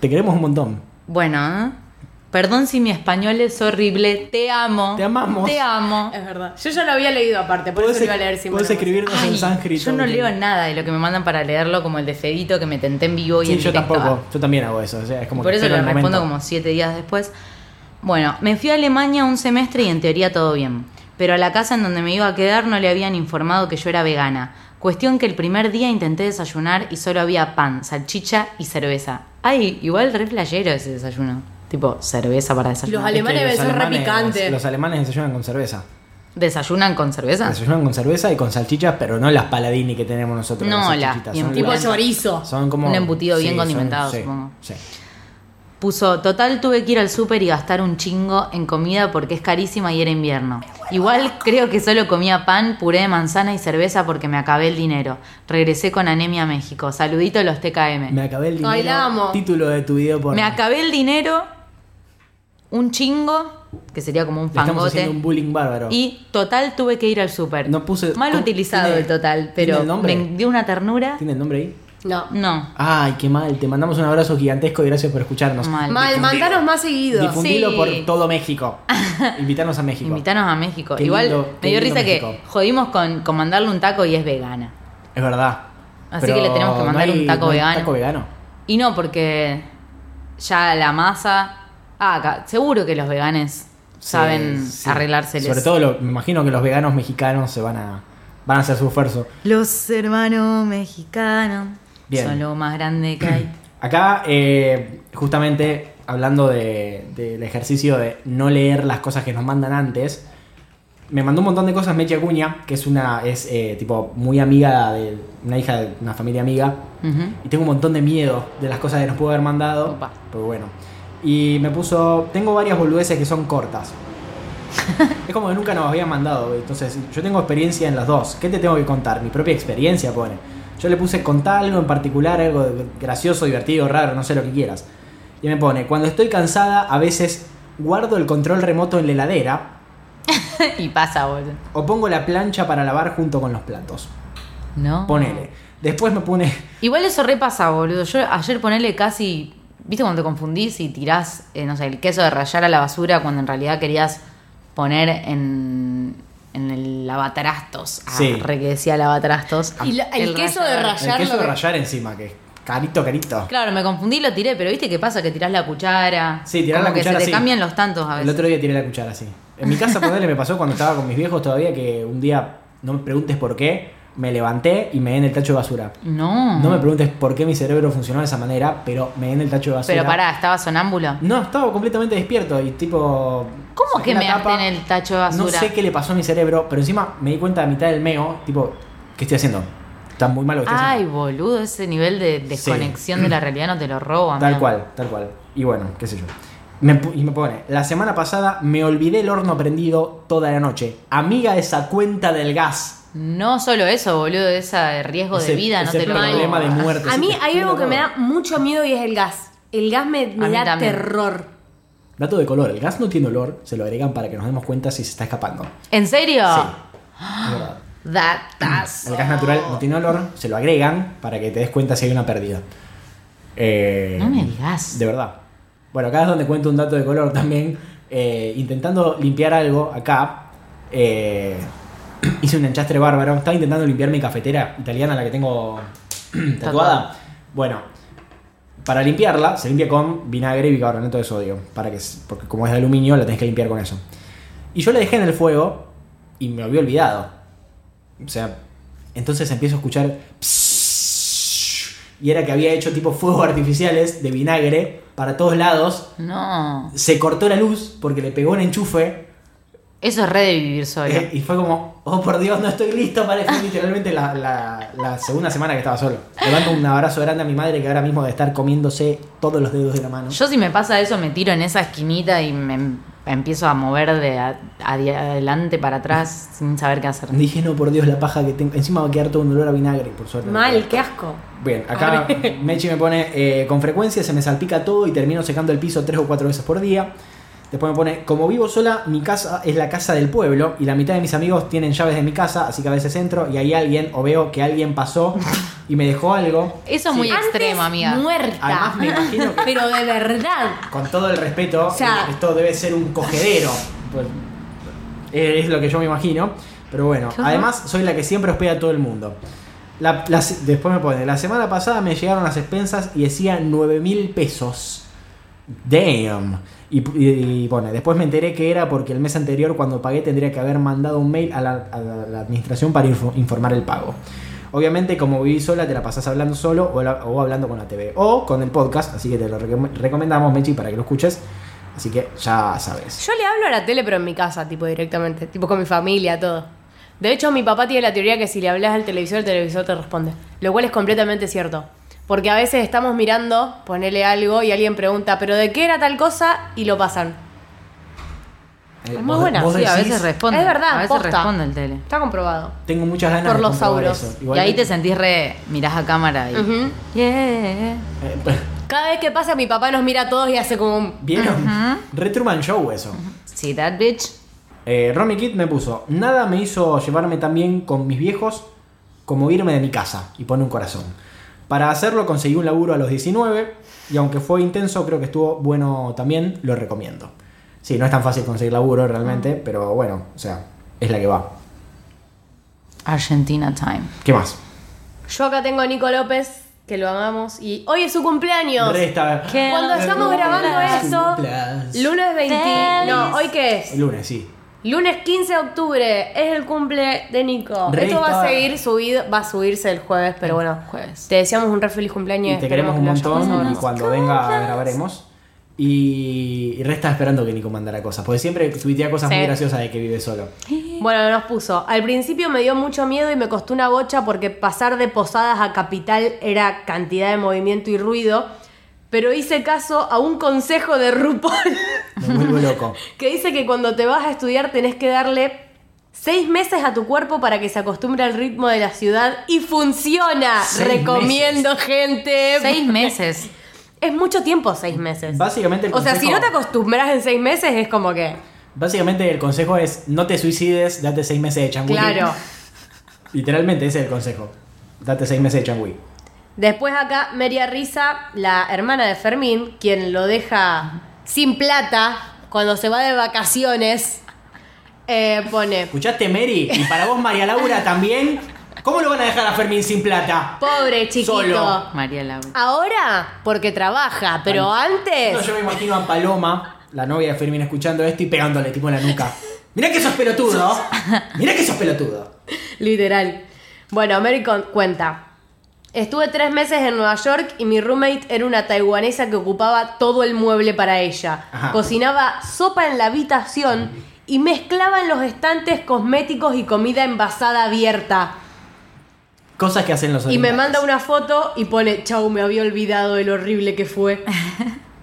Te queremos un montón. Bueno, ¿eh? Perdón si mi español es horrible. Te amo. Te amamos. Te amo. Es verdad. Yo ya lo había leído aparte, por eso lo iba a leer sin Puedes escribirnos en Ay, sánscrito. yo no leo nada de lo que me mandan para leerlo, como el de Fedito que me tenté en vivo y Sí, en yo directo. tampoco. Yo también hago eso. O sea, es como Por que eso le respondo momento. como siete días después. Bueno, me fui a Alemania un semestre y en teoría todo bien. Pero a la casa en donde me iba a quedar no le habían informado que yo era vegana. Cuestión que el primer día intenté desayunar y solo había pan, salchicha y cerveza. Ay, igual re playero ese desayuno. Tipo, cerveza para desayunar. Los alemanes Es que deben ser re picantes. Los alemanes desayunan con cerveza. ¿Desayunan con cerveza? Desayunan con cerveza y con salchichas, pero no las paladini que tenemos nosotros. No, las las bien son Tipo Bueno. chorizo. Son como. Un embutido bien son- condimentado, sí, supongo. Sí. Puso, total tuve que ir al súper y gastar un chingo en comida porque es carísima y era invierno. Igual creo que solo comía pan, puré de manzana y cerveza porque me acabé el dinero. Regresé con anemia a México. Saludito a los TKM. Me acabé el dinero. Ay, la amo. Título de tu video por. Me acabé el dinero, un chingo, que sería como un Estamos haciendo fangote. un bullying bárbaro. Y total tuve que ir al súper. No puse- Mal ¿cómo? utilizado ¿Tiene- el total, pero el me dio una ternura. ¿Tiene el nombre ahí? No. No. Ay, qué mal. Te mandamos un abrazo gigantesco y gracias por escucharnos. Mal. Mal, mandanos más seguido. Difundilo Sí. por todo México. Invitarnos a México. Invitanos a México. Qué Igual lindo- me dio risa México. que jodimos con, con mandarle un taco y es vegana. Es verdad. Así Pero que le tenemos que no mandar hay- un taco no vegano. taco vegano. Y no, porque ya la masa. Ah, acá, seguro que los veganes saben Sí, arreglárseles. Sobre todo, lo- me imagino que los veganos mexicanos se van a, van a hacer su esfuerzo. Los hermanos mexicanos Bien. son lo más grande que hay. Acá, eh, justamente hablando de- del ejercicio de no leer las cosas que nos mandan antes, me mandó un montón de cosas Mechi Acuña, que es una es eh, tipo muy amiga de una hija de una familia amiga, y tengo un montón de miedo de las cosas que nos pudo haber mandado, Opa. pero bueno. Y me puso, tengo varias boludeces que son cortas. es como que nunca nos habían mandado, entonces yo tengo experiencia en las dos. ¿Qué te tengo que contar? Mi propia experiencia pone. Yo le puse contar algo en particular, algo gracioso, divertido, raro, no sé lo que quieras. Y me pone, cuando estoy cansada a veces guardo el control remoto en la heladera y pasa, boludo. o pongo la plancha para lavar junto con los platos. No. Ponele. Después me pone... Igual eso repasa, boludo. Yo ayer ponele casi. ¿Viste cuando te confundís y tirás, eh, no sé, el queso de rayar a la basura cuando en realidad querías poner en, en el lavatrastos? Ah, Sí. re que decía lavatrastos. Y la- el queso de rallar- El queso de rayar encima, que es carito, carito. Claro, me confundí y lo tiré, pero ¿viste qué pasa? Que tirás la cuchara. Sí, Como la que cuchara, se te sí. cambian los tantos a El veces. otro día tiré la cuchara, sí. En mi casa, ponerle me pasó cuando estaba con mis viejos todavía que un día, no me preguntes por qué, me levanté y me en el tacho de basura. No. No me preguntes por qué mi cerebro funcionó de esa manera, pero me en el tacho de basura. Pero pará, ¿estaba sonámbulo? No, estaba completamente despierto y tipo. ¿Cómo que me tapa. en el tacho de basura? No sé qué le pasó a mi cerebro, pero encima me di cuenta a mitad del meo, tipo, ¿qué estoy haciendo? Está muy mal lo que estoy Ay, haciendo. boludo, ese nivel de desconexión de la realidad no te lo roban. Tal man. cual, tal cual. Y bueno, qué sé yo. Me y me pone, la semana pasada me olvidé el horno prendido toda la noche. Amiga esa cuenta del gas. No solo eso, boludo, ese riesgo Ese- de vida no te lo problema de muerte. A mí hay algo que me da mucho miedo y es el gas. El gas me, da también. terror. Dato de color, el gas no tiene olor, se lo agregan para que nos demos cuenta si se está escapando. ¿En serio? Sí. es that's El gas natural no tiene olor, se lo agregan para que te des cuenta si hay una pérdida. Eh, No me digas. De verdad. Bueno, acá es donde cuento un dato de color también. Eh, intentando limpiar algo acá, eh, hice un enchastre bárbaro. Estaba intentando limpiar mi cafetera italiana, la que tengo tatuada. Bueno, para limpiarla, se limpia con vinagre y bicarbonato de sodio. Para que, porque como es de aluminio, la tenés que limpiar con eso. Y yo la dejé en el fuego y me había olvidado. O sea, entonces empiezo a escuchar. psss, Y era que había hecho tipo fuegos artificiales de vinagre para todos lados. No. Se cortó la luz porque le pegó un enchufe. Eso es re de vivir solo. eh, y fue como, oh por Dios, no estoy listo para Fue literalmente la, la- la segunda semana que estaba solo. Le mando un abrazo grande a mi madre que ahora mismo debe estar comiéndose todos los dedos de la mano. Yo si me pasa eso me tiro en esa esquinita y me em- empiezo a mover de a- adelante para atrás sin saber qué hacer. Dije, no, por Dios, la paja que tengo. Encima va a quedar todo un olor a vinagre, por suerte. no Mal, qué asco. Bien, acá Mechi me pone, eh, con frecuencia se me salpica todo y termino secando el piso tres o cuatro veces por día. Después me pone, como vivo sola, mi casa es la casa del pueblo y la mitad de mis amigos tienen llaves de mi casa, así que a veces entro y hay alguien o veo que alguien pasó y me dejó algo. Eso es muy Antes extremo, amiga. Muerta. Además me imagino que- Pero de verdad. Con todo el respeto, O sea- esto debe ser un cogedero. Pues, eh, es lo que yo me imagino. Pero bueno, además soy la que siempre hospeda a todo el mundo. La- la- después me pone, la semana pasada me llegaron las expensas y decía 9 mil pesos. Damn. Y, pone, después me enteré que era porque el mes anterior cuando pagué tendría que haber mandado un mail a la, administración para info- informar el pago. Obviamente como viví sola te la pasás hablando solo o, o hablando con la TV o con el podcast, así que te lo recom- recomendamos Mechi para que lo escuches. Así que ya sabes. Yo le hablo a la tele, pero en mi casa, tipo directamente. Tipo con mi familia, todo. De hecho, mi papá tiene la teoría que si le hablas al televisor, el televisor te responde. Lo cual es completamente cierto. Porque a veces estamos mirando, ponele algo y alguien pregunta, ¿pero de qué era tal cosa? Y lo pasan. Eh, Es muy vos- buena, vos Sí, a veces responde. Es verdad, A veces posta. responde el tele. Está comprobado. Tengo muchas ganas Por de los eso. Y ahí que- te sentís re. mirás a cámara y. Ujú. Yeah. eh, Cada vez que pasa, mi papá nos mira a todos y hace como un... ¿Vieron? Re Truman Show eso. See that bitch. Eh, Romy Kid me puso, nada me hizo llevarme tan bien con mis viejos como irme de mi casa, y pone un corazón. Para hacerlo conseguí un laburo a los 19, y aunque fue intenso, creo que estuvo bueno también, lo recomiendo. Sí, no es tan fácil conseguir laburo realmente, pero bueno, o sea, es la que va. Argentina time. ¿Qué más? Yo acá tengo a Nico López, que lo amamos, y hoy es su cumpleaños. Re esta- ¿Qué? Cuando estamos grabando Cumplas. lunes 20... No, ¿hoy qué es? Lunes, sí. Lunes 15 de octubre es el cumple de Nico. Esto va a seguir subido, va a subirse el jueves, pero bueno, Jueves. te deseamos un re feliz cumpleaños. Y te queremos un montón, y cuando venga grabaremos. Y, y Re está esperando que Nico mandara cosas, porque siempre tuitea cosas Sí. muy graciosas de que vive solo. Bueno, nos puso. Al principio me dio mucho miedo y me costó una bocha porque pasar de Posadas a Capital era cantidad de movimiento y ruido. Pero hice caso a un consejo de RuPaul Me vuelvo loco. que dice que cuando te vas a estudiar tenés que darle seis meses a tu cuerpo para que se acostumbre al ritmo de la ciudad y funciona. Seis Recomiendo, gente. Seis meses. Es mucho tiempo, seis meses. Básicamente el o sea, si consejo- no te acostumbras en seis meses, es como que. Básicamente el consejo es no te suicides, date seis meses de changüí. Claro. Literalmente ese es el consejo. Date seis meses de changüí. Después acá, Meria Risa, la hermana de Fermín, quien lo deja sin plata cuando se va de vacaciones, eh, pone. ¿Escuchaste, Mary? Y para vos, María Laura, también. ¿Cómo lo van a dejar a Fermín sin plata? Pobre chiquito. Solo. María Laura. Ahora, porque trabaja, pero No, antes. yo me imagino a Paloma, la novia de Fermín, escuchando esto y pegándole tipo en la nuca. Mirá que sos pelotudo. Mirá que sos pelotudo. Literal. Bueno, Mary cuenta. Estuve tres meses en Nueva York y mi roommate era una taiwanesa que ocupaba todo el mueble para ella. Ajá. Cocinaba sopa en la habitación y mezclaba en los estantes cosméticos y comida envasada abierta. Cosas que hacen los Y me manda una foto y pone, chau, me había olvidado de lo horrible que fue.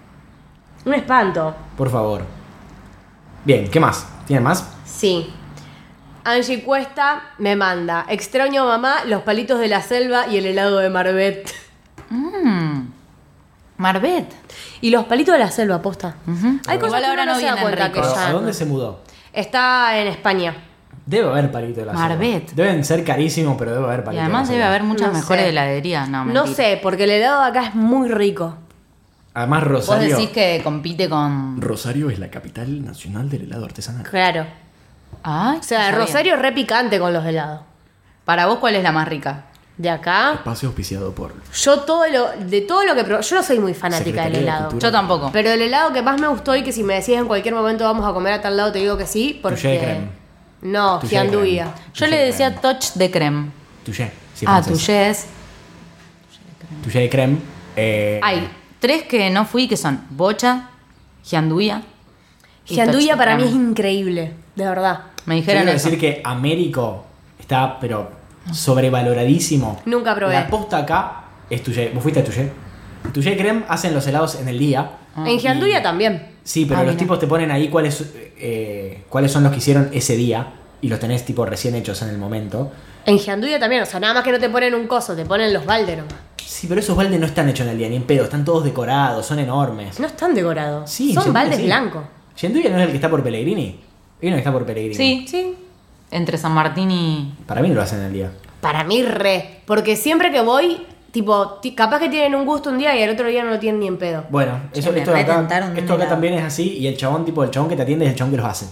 Un espanto. Por favor. Bien, ¿qué más? ¿Tienen más? Sí. Angie Cuesta me manda, extraño a mamá, los palitos de la selva y el helado de Marbet. Mm. Marbet. Y los palitos de la selva, posta. Ujú. Hay cosas Igual que ahora uno no no se da vienen cuenta que ya... ¿A dónde se mudó? Está en España. Debe haber palito de la selva. Marbet. Deben ser carísimos, pero debe haber Y palito además de la debe selva. haber muchas No mejores sé. heladerías. No, No sé, porque el helado de acá es muy rico. Además, Vos Rosario. decís que compite con. Rosario es la capital nacional del helado artesanal. Claro. Ay, O sea, no sabía. Rosario es re picante con los helados. Para vos, ¿cuál es la más rica? De acá, Espacio auspiciado por. yo todo lo, de todo lo que yo no soy muy fanática Secretaría del de helado. Yo tampoco. Pero el helado que más me gustó y que si me decís en cualquier momento vamos a comer a tal lado, te digo que sí, Touché de porque... creme. No, Touché de gianduía. Yo le de decía creme. touch de creme. Touché. Sí, ah, touché es. Touché de creme. eh, Hay tres que no fui que son bocha, touch de para mí es increíble, de verdad. Me dijeron quiero decir que Américo está, pero sobrevaloradísimo. Nunca probé. La posta acá es Touché. ¿Vos fuiste a Touché? Touché de creme hacen los helados en el día. en gianduya también. Sí, pero Ah, los mira. tipos te ponen ahí cuáles, eh, cuáles son los que hicieron ese día y los tenés tipo recién hechos en el momento. En gianduya también, o sea, nada más que no te ponen un coso, te ponen los baldes nomás. Sí, pero esos baldes no están hechos en el día, ni en pedo, están todos decorados, son enormes. No están decorados. Sí, Son baldes sí. blancos. Yenduya no es el que está por Pellegrini. Hay uno que está por Pellegrini. Sí, Sí. entre San Martín y. Para mí no lo hacen en el día. Para mí re. Porque siempre que voy, tipo, ti- capaz que tienen un gusto un día y el otro día no lo tienen ni en pedo. Bueno, eso, esto, de acá, esto acá también es así y el chabón, tipo, el chabón que te atiende es el chabón que los hace.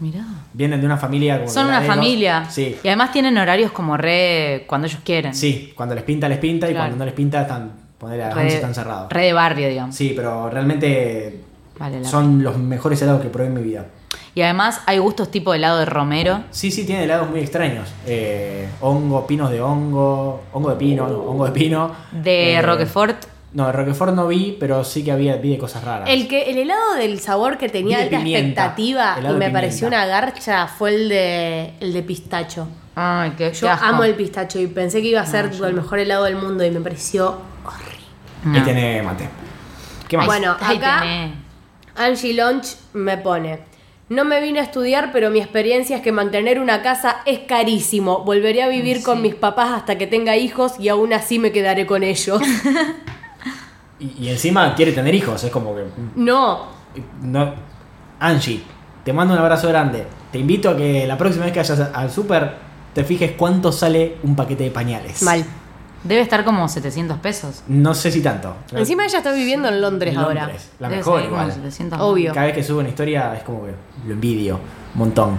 Mirá. Vienen de una familia como Son una familia. Sí. Y además tienen horarios como re. cuando ellos quieren. Sí, cuando les pinta, les pinta y cuando no les pinta, están, poner a las Re, 11 están cerrados. re de barrio, digamos. Sí, pero realmente Vale la son los mejores helados que probé en mi vida. Y además hay gustos tipo helado de romero. Sí, sí, tiene helados muy extraños. Eh, hongo, pinos de hongo, hongo de pino, no, hongo de pino. De Eh, Roquefort. No, de Roquefort no vi, pero sí que había, vi de cosas raras. El que el helado del sabor que tenía alta pimienta. expectativa y me pareció una garcha fue el de el de pistacho. Ay, qué, Yo qué asco. amo el pistacho y pensé que iba a ser el mejor helado del mundo y me pareció No. Ahí tiene mate. ¿Qué más? Bueno, acá. Angie Launch me pone. No me vine a estudiar, pero mi experiencia es que mantener una casa es carísimo. Volveré a vivir con mis papás hasta que tenga hijos y aún así me quedaré con ellos. Y, y encima quiere tener hijos, es como que. no, No. Angie, te mando un abrazo grande. Te invito a que la próxima vez que vayas al súper te fijes cuánto sale un paquete de pañales. mal. Debe estar como 700 pesos. No sé si tanto. Encima ella está viviendo en Londres, ahora. Londres, La Debe mejor igual. 700. Obvio. Cada vez que sube una historia es como que lo envidio un montón.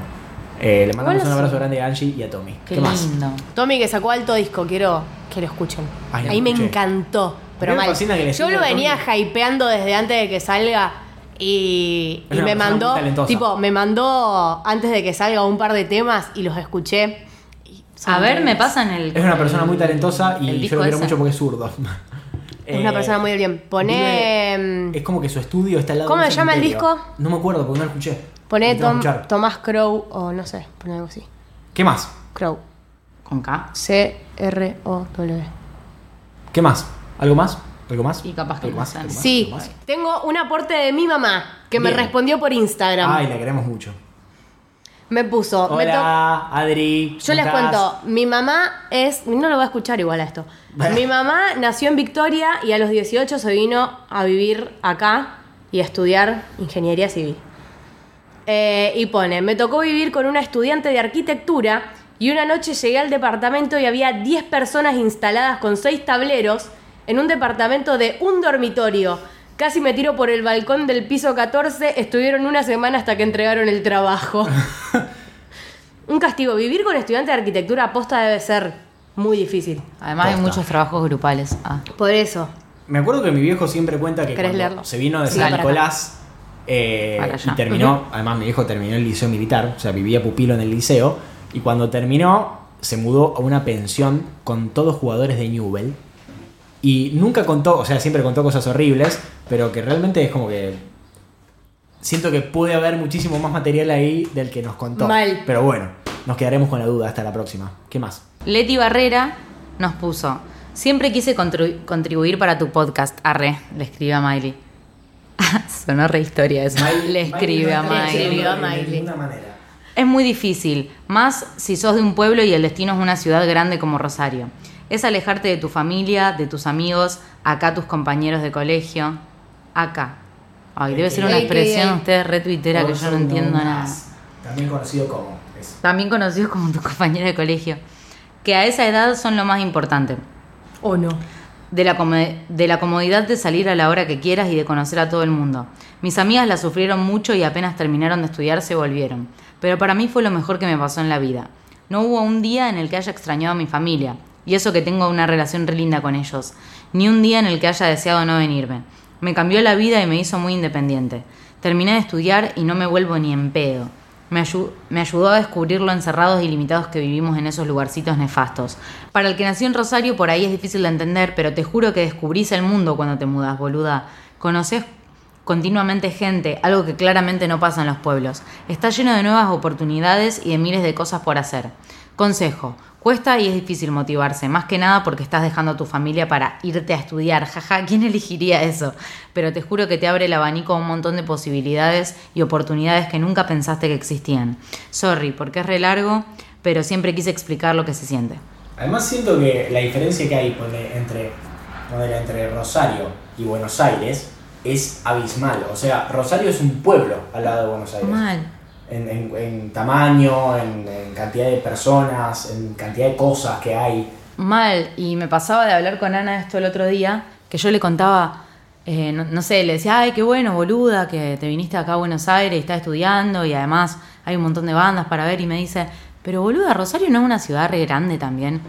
Eh, le mandamos un sí. abrazo grande a Angie y a Tommy. Qué, ¿Qué, más? lindo. Tommy que sacó alto disco, quiero que lo escuchen. Ay, no Ahí me encantó, pero mal. Yo lo a venía Tommy. hypeando desde antes de que salga y, y me mandó, tipo, me mandó antes de que salga un par de temas y los escuché. Son A ver, me increíbles. pasan el. Es una persona muy talentosa y yo lo quiero ese. mucho porque es zurdo. Es una Eh, persona muy bien. Poné, vive- mm, Es como que su estudio está al lado ¿Cómo se llama el disco? No me acuerdo porque no lo escuché. Tom- escuchar. Tomás Crow o no sé, poné algo así. ¿Qué más? Crow. Con K. C-R-O-W. ¿Qué más? ¿Algo más? ¿Algo más? Y capaz que ¿Algo no más? sé. ¿Algo más? Sí, ¿Algo más? tengo un aporte de mi mamá que me respondió por Instagram. Ay, la queremos mucho. Me puso. me Hola, Adri. Yo les cuento, mi mamá es, no lo voy a escuchar igual a esto. Mi mamá nació en Victoria y a los 18 se vino a vivir acá y a estudiar ingeniería civil. Eh, y pone, me tocó vivir con una estudiante de arquitectura y una noche llegué al departamento y había 10 personas instaladas con 6 tableros en un departamento de un dormitorio. Casi me tiro por el balcón del piso 14, estuvieron una semana hasta que entregaron el trabajo. Un castigo. Vivir con estudiantes de arquitectura aposta debe ser muy difícil. Además hay muchos trabajos grupales. Ah. Por eso. Me acuerdo que mi viejo siempre cuenta que ¿Querés cuando leerlo? se vino de Sí, San. Nicolás eh, y terminó, además mi viejo terminó el liceo militar, o sea, vivía pupilo en el liceo, y cuando terminó se mudó a una pensión con todos jugadores de Newell. Y nunca contó, o sea, siempre contó cosas horribles, pero que realmente es como que... Siento que puede haber muchísimo más material ahí del que nos contó. Mal. Pero bueno, nos quedaremos con la duda hasta la próxima. ¿Qué más? Leti Barrera nos puso, siempre quise contribuir para tu podcast, arre, le escribe a Miley. Sonó re historia eso. le escribe a Le Miley. escribió a De Miley. ninguna manera. Es muy difícil, más si sos de un pueblo y el destino es una ciudad grande como Rosario. Es alejarte de tu familia, de tus amigos, acá tus compañeros de colegio, acá. Ay, debe ser una expresión ustedes re tuitera que yo no entiendo nada. También conocido como. eso. También conocidos como tus compañeros de colegio, que a esa edad son lo más importante. ¿O no? De la, de la comodidad de salir a la hora que quieras y de conocer a todo el mundo. Mis amigas la sufrieron mucho y apenas terminaron de estudiar se volvieron. Pero para mí fue lo mejor que me pasó en la vida. No hubo un día en el que haya extrañado a mi familia, y eso que tengo una relación re linda con ellos. Ni un día en el que haya deseado no venirme. Me cambió la vida y me hizo muy independiente. Terminé de estudiar y no me vuelvo ni en pedo. Me, me ayudó a descubrir lo encerrados y limitados que vivimos en esos lugarcitos nefastos. Para el que nació en Rosario, por ahí es difícil de entender, pero te juro que descubrís el mundo cuando te mudas, boluda. Conoces continuamente gente, algo que claramente no pasa en los pueblos. Está lleno de nuevas oportunidades y de miles de cosas por hacer. Consejo. Cuesta y es difícil motivarse, más que nada porque estás dejando a tu familia para irte a estudiar. Jaja, ¿quién elegiría eso? Pero te juro que te abre el abanico a un montón de posibilidades y oportunidades que nunca pensaste que existían. Sorry, porque es re largo, pero siempre quise explicar lo que se siente. Además siento que la diferencia que hay entre, entre Rosario y Buenos Aires es abismal. O sea, Rosario es un pueblo al lado de Buenos Aires. Mal. En, en- en tamaño, en, cantidad de personas, en cantidad de cosas que hay. Mal, y me pasaba de hablar con Ana esto el otro día, que yo le contaba, eh, no, sé, le decía, ay, qué bueno, boluda, que te viniste acá a Buenos Aires y estás estudiando y además hay un montón de bandas para ver y me dice, pero boluda, Rosario no es una ciudad re grande también.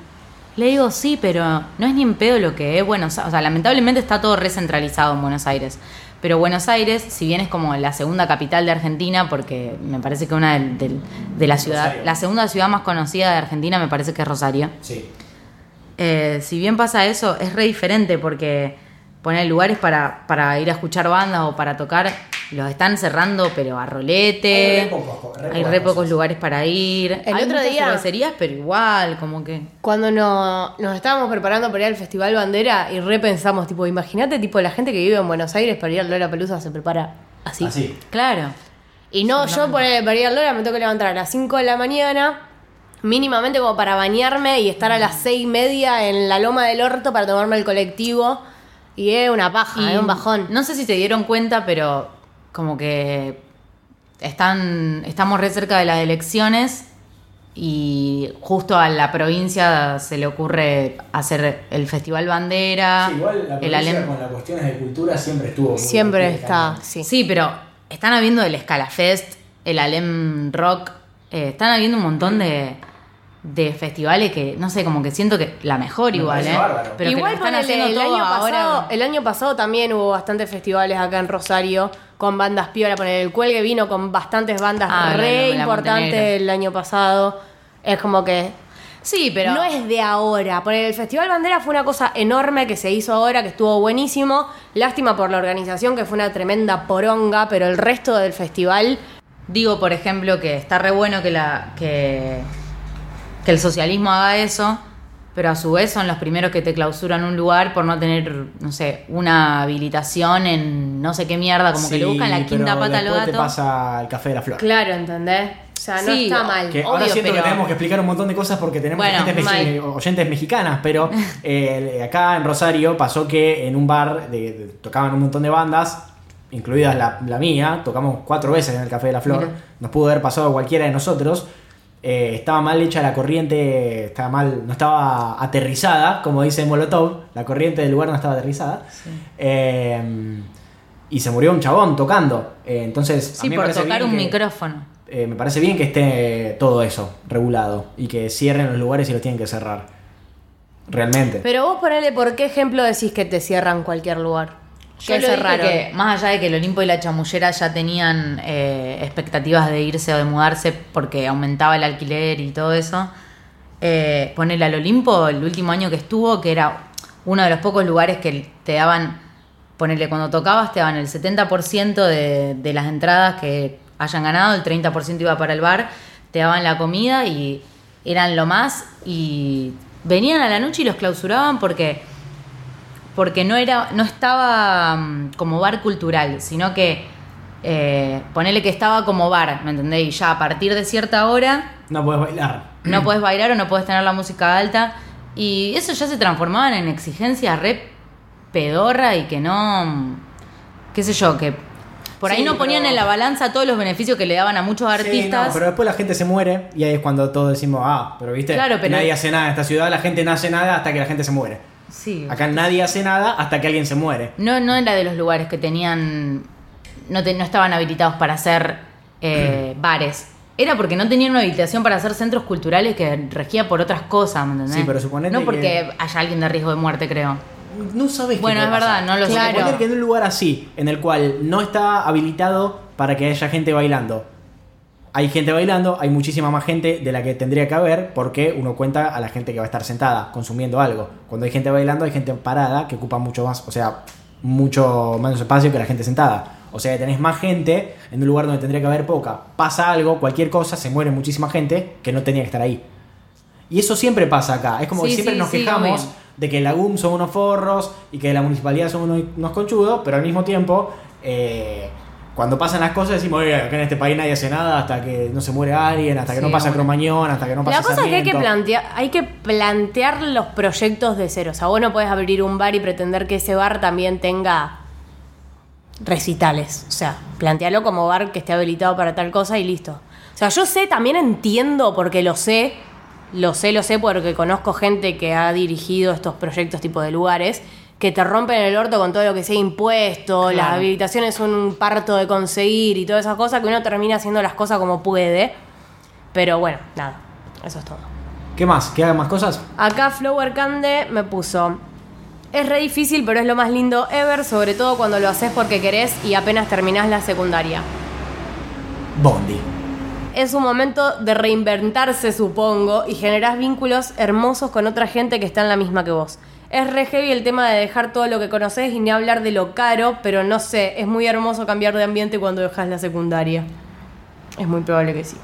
Le digo, sí, pero no es ni en pedo lo que es Buenos. O sea, lamentablemente está todo recentralizado en Buenos Aires. Pero Buenos Aires, si bien es como la segunda capital de Argentina, porque me parece que una del- del- de la ciudad, Rosario. la segunda ciudad más conocida de Argentina me parece que es Rosario. Sí. Eh, si bien pasa eso, es re diferente porque poner lugares para, para ir a escuchar bandas o para tocar, los están cerrando, pero a rolete. Hay re pocos- re Hay re pocos lugares para ir. El Hay otro día- cervecerías, pero igual, como que. Cuando no- nos estábamos preparando para ir al Festival Bandera y repensamos, tipo, imagínate, tipo, la gente que vive en Buenos Aires para ir al Lola Pelusa se prepara así. Así. Claro. Y no, yo por, para ir al Lola me tengo que levantar a las 5 de la mañana, mínimamente como para bañarme y estar a las 6 y media en la loma del orto para tomarme el colectivo. Y es una paja, Y es un bajón. No sé si se dieron cuenta, pero como que están, estamos re cerca de las elecciones y justo a la provincia se le ocurre hacer el Festival Bandera. Sí, igual la el provincia Alem- con las cuestiones de cultura siempre estuvo. muy Siempre está, sí. Sí, pero están habiendo el Scalafest, el Alem Rock, eh, están habiendo un montón de, de festivales que, no sé, como que siento que la mejor Me igual, ¿eh? bárbaro. Pero que Igual lo están ponele, haciendo el todo año pasado, el año pasado también hubo bastantes festivales acá en Rosario con bandas piola, poner el cuelgue vino con bastantes bandas Ah, re no, importantes el año pasado. Es como que Sí, pero... no es de ahora. Poner el Festival Bandera fue una cosa enorme que se hizo ahora, que estuvo buenísimo. Lástima por la organización, que fue una tremenda poronga, pero el resto del festival Digo, por ejemplo, que está re bueno que, la, que, que el socialismo haga eso, pero a su vez son los primeros que te clausuran un lugar por no tener, no sé, una habilitación en no sé qué mierda, como que le buscan la quinta pata al después te gato. pasa el café de la flor. Claro, ¿entendés? O sea, no Sí, está mal. Que ahora siento pero- que tenemos que explicar un montón de cosas porque tenemos Bueno, gente mexi- mal. oyentes mexicanas, pero eh, acá en Rosario pasó que en un bar de- de- tocaban un montón de bandas, incluidas la, la mía, tocamos cuatro veces en el Café de la Flor, Mira. nos pudo haber pasado a cualquiera de nosotros. Eh, estaba mal hecha la corriente, estaba mal, no estaba aterrizada, como dice Molotov, la corriente del lugar no estaba aterrizada. Eh, y se murió un chabón tocando. Eh, entonces, a Sí, mí me por parece tocar un que- micrófono. me parece bien que esté todo eso regulado y que cierren los lugares y los tienen que cerrar. Realmente. Pero vos ponele por qué ejemplo decís que te cierran cualquier lugar. Yo ¿Qué lo dije cerraron? que más allá de que el Olimpo y la Chamullera ya tenían eh, expectativas de irse o de mudarse porque aumentaba el alquiler y todo eso, eh, ponerle al Olimpo el último año que estuvo, que era uno de los pocos lugares que te daban, ponerle cuando tocabas, te daban el 70% de, de las entradas que hayan ganado, el 30% iba para el bar, te daban la comida y eran lo más y venían a la noche y los clausuraban porque porque no era no estaba mm, como bar cultural, sino que eh, ponele que estaba como bar, ¿me entendés? Y ya a partir de cierta hora No puedes bailar. no puedes bailar o no puedes tener la música alta. Y eso ya se transformaban en exigencias re pedorra y que no. qué sé yo, que por ahí Sí, no ponían pero- en la balanza todos los beneficios que le daban a muchos Sí, artistas. no, pero después la gente se muere y ahí es cuando todos decimos, ah, pero viste, Claro, pero- nadie hace nada en esta ciudad, la gente no hace nada hasta que la gente se muere. Sí. Acá nadie hace nada hasta que alguien se muere. No, no era de los lugares que tenían. No, te- no estaban habilitados para hacer eh, bares. Era porque no tenían una habilitación para hacer centros culturales que regía por otras cosas, ¿me entendés? Sí, pero suponete No porque que- haya alguien de riesgo de muerte, creo. No sabes Bueno, es verdad, pasar. no lo sé. Claro. que en un lugar así, en el cual no está habilitado para que haya gente bailando, hay gente bailando, hay muchísima más gente de la que tendría que haber, porque uno cuenta a la gente que va a estar sentada, consumiendo algo. Cuando hay gente bailando, hay gente parada que ocupa mucho más, o sea, mucho menos espacio que la gente sentada. O sea, tenés más gente en un lugar donde tendría que haber poca. Pasa algo, cualquier cosa, se muere muchísima gente que no tenía que estar ahí. Y eso siempre pasa acá. Es como Sí, que siempre sí, nos sí, quejamos obvio. de que la GUM son unos forros y que la municipalidad son unos, unos conchudos, pero al mismo tiempo, eh, cuando pasan las cosas decimos, oye, acá en este país nadie hace nada hasta que no se muere alguien, hasta que Sí, no pasa bueno. Cromañón, hasta que no pasa La cosa es que hay que, plantear, hay que plantear los proyectos de cero. O sea, vos no puedes abrir un bar y pretender que ese bar también tenga recitales. O sea, plantearlo como bar que esté habilitado para tal cosa y listo. O sea, yo sé, también entiendo, porque lo sé, lo sé, lo sé, porque conozco gente que ha dirigido estos proyectos tipo de lugares, que te rompen el orto con todo lo que sea impuesto, las Claro. habilitaciones son un parto de conseguir y todas esas cosas, que uno termina haciendo las cosas como puede. Pero bueno, nada, eso es todo. ¿Qué más? ¿Que hagan más cosas? Acá Flower Cande me puso. Es re difícil, pero es lo más lindo ever, sobre todo cuando lo haces porque querés y apenas terminás la secundaria. Bondi. Es un momento de reinventarse, supongo, y generás vínculos hermosos con otra gente que está en la misma que vos. Es re heavy el tema de dejar todo lo que conoces y ni hablar de lo caro, pero no sé, es muy hermoso cambiar de ambiente cuando dejas la secundaria. Es muy probable que sí.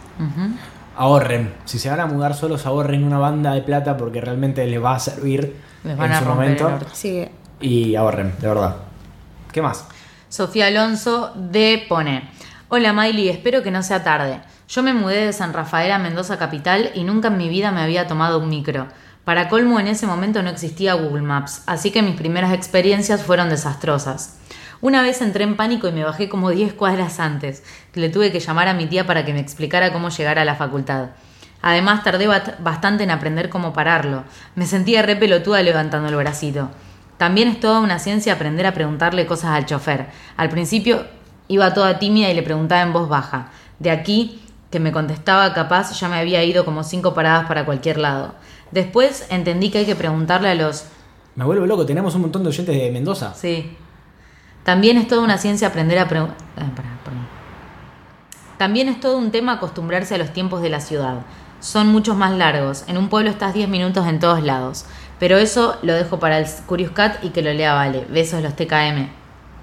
Ahorren. Si se van a mudar solos, ahorren una banda de plata porque realmente les va a servir Les van en a su romper el momento. orto. Sí. Y ahorren, de verdad. ¿Qué más? Sofía Alonso de pone. Hola Miley, espero que no sea tarde. Yo me mudé de San Rafael a Mendoza Capital y nunca en mi vida me había tomado un micro. Para colmo en ese momento no existía Google Maps, así que mis primeras experiencias fueron desastrosas. Una vez entré en pánico y me bajé como 10 cuadras antes, le tuve que llamar a mi tía para que me explicara cómo llegar a la facultad. Además tardé bastante en aprender cómo pararlo. Me sentía re pelotuda levantando el bracito. También es toda una ciencia aprender a preguntarle cosas al chofer. Al principio iba toda tímida y le preguntaba en voz baja. De aquí, que me contestaba capaz, ya me había ido como cinco paradas para cualquier lado. Después entendí que hay que preguntarle a los... Me vuelvo loco, tenemos un montón de oyentes de Mendoza. Sí. También es toda una ciencia aprender a preguntar... También es todo un tema acostumbrarse a los tiempos de la ciudad. Son muchos más largos. En un pueblo estás 10 minutos en todos lados. Pero eso lo dejo para el Curious Cat y que lo lea Vale. Besos los TKM.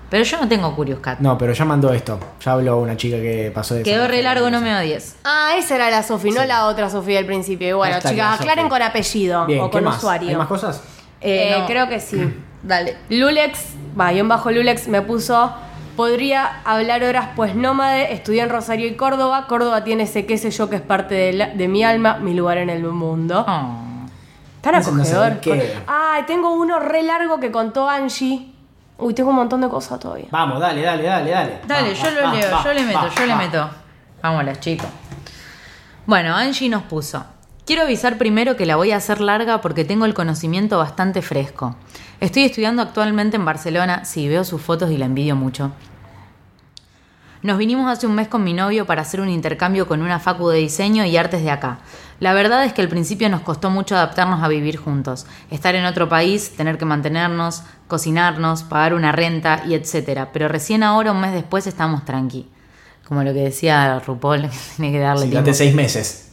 Pero yo no tengo Curious Cat. No, pero ya mandó esto. Ya habló una chica que pasó de Quedó re largo, no me odies. Ah, esa era la Sofi, no la otra Sofía del principio. Y bueno, Hashtag la chicas, Sofi. aclaren con apellido Bien, o ¿qué con más? usuario. ¿Hay más cosas? Eh, Eh, no. Creo que sí. Dale. Lulex, va, en bajo Lulex me puso. Podría hablar horas, pues nómade, estudié en Rosario y Córdoba. Córdoba tiene ese qué sé yo que es parte de, la- de mi alma, mi lugar en el mundo. Oh. Tan no acogedor. qué. Ay, tengo uno re largo que contó Angie. Uy, tengo un montón de cosas todavía. Vamos, dale, dale, dale, dale. Dale, Va, yo va, lo va, leo, va, yo le meto, va, yo le va. meto. Vámonos, chicos. Bueno, Angie nos puso. Quiero avisar primero que la voy a hacer larga porque tengo el conocimiento bastante fresco. Estoy estudiando actualmente en Barcelona, sí, veo sus fotos y la envidio mucho. Nos vinimos hace un mes con mi novio para hacer un intercambio con una facu de diseño y artes de acá. La verdad es que al principio nos costó mucho adaptarnos a vivir juntos, estar en otro país, tener que mantenernos, cocinarnos, pagar una renta y etcétera. Pero recién ahora, un mes después, estamos tranqui. Como lo que decía RuPaul, que tiene que darle Sí, tiempo. seis meses.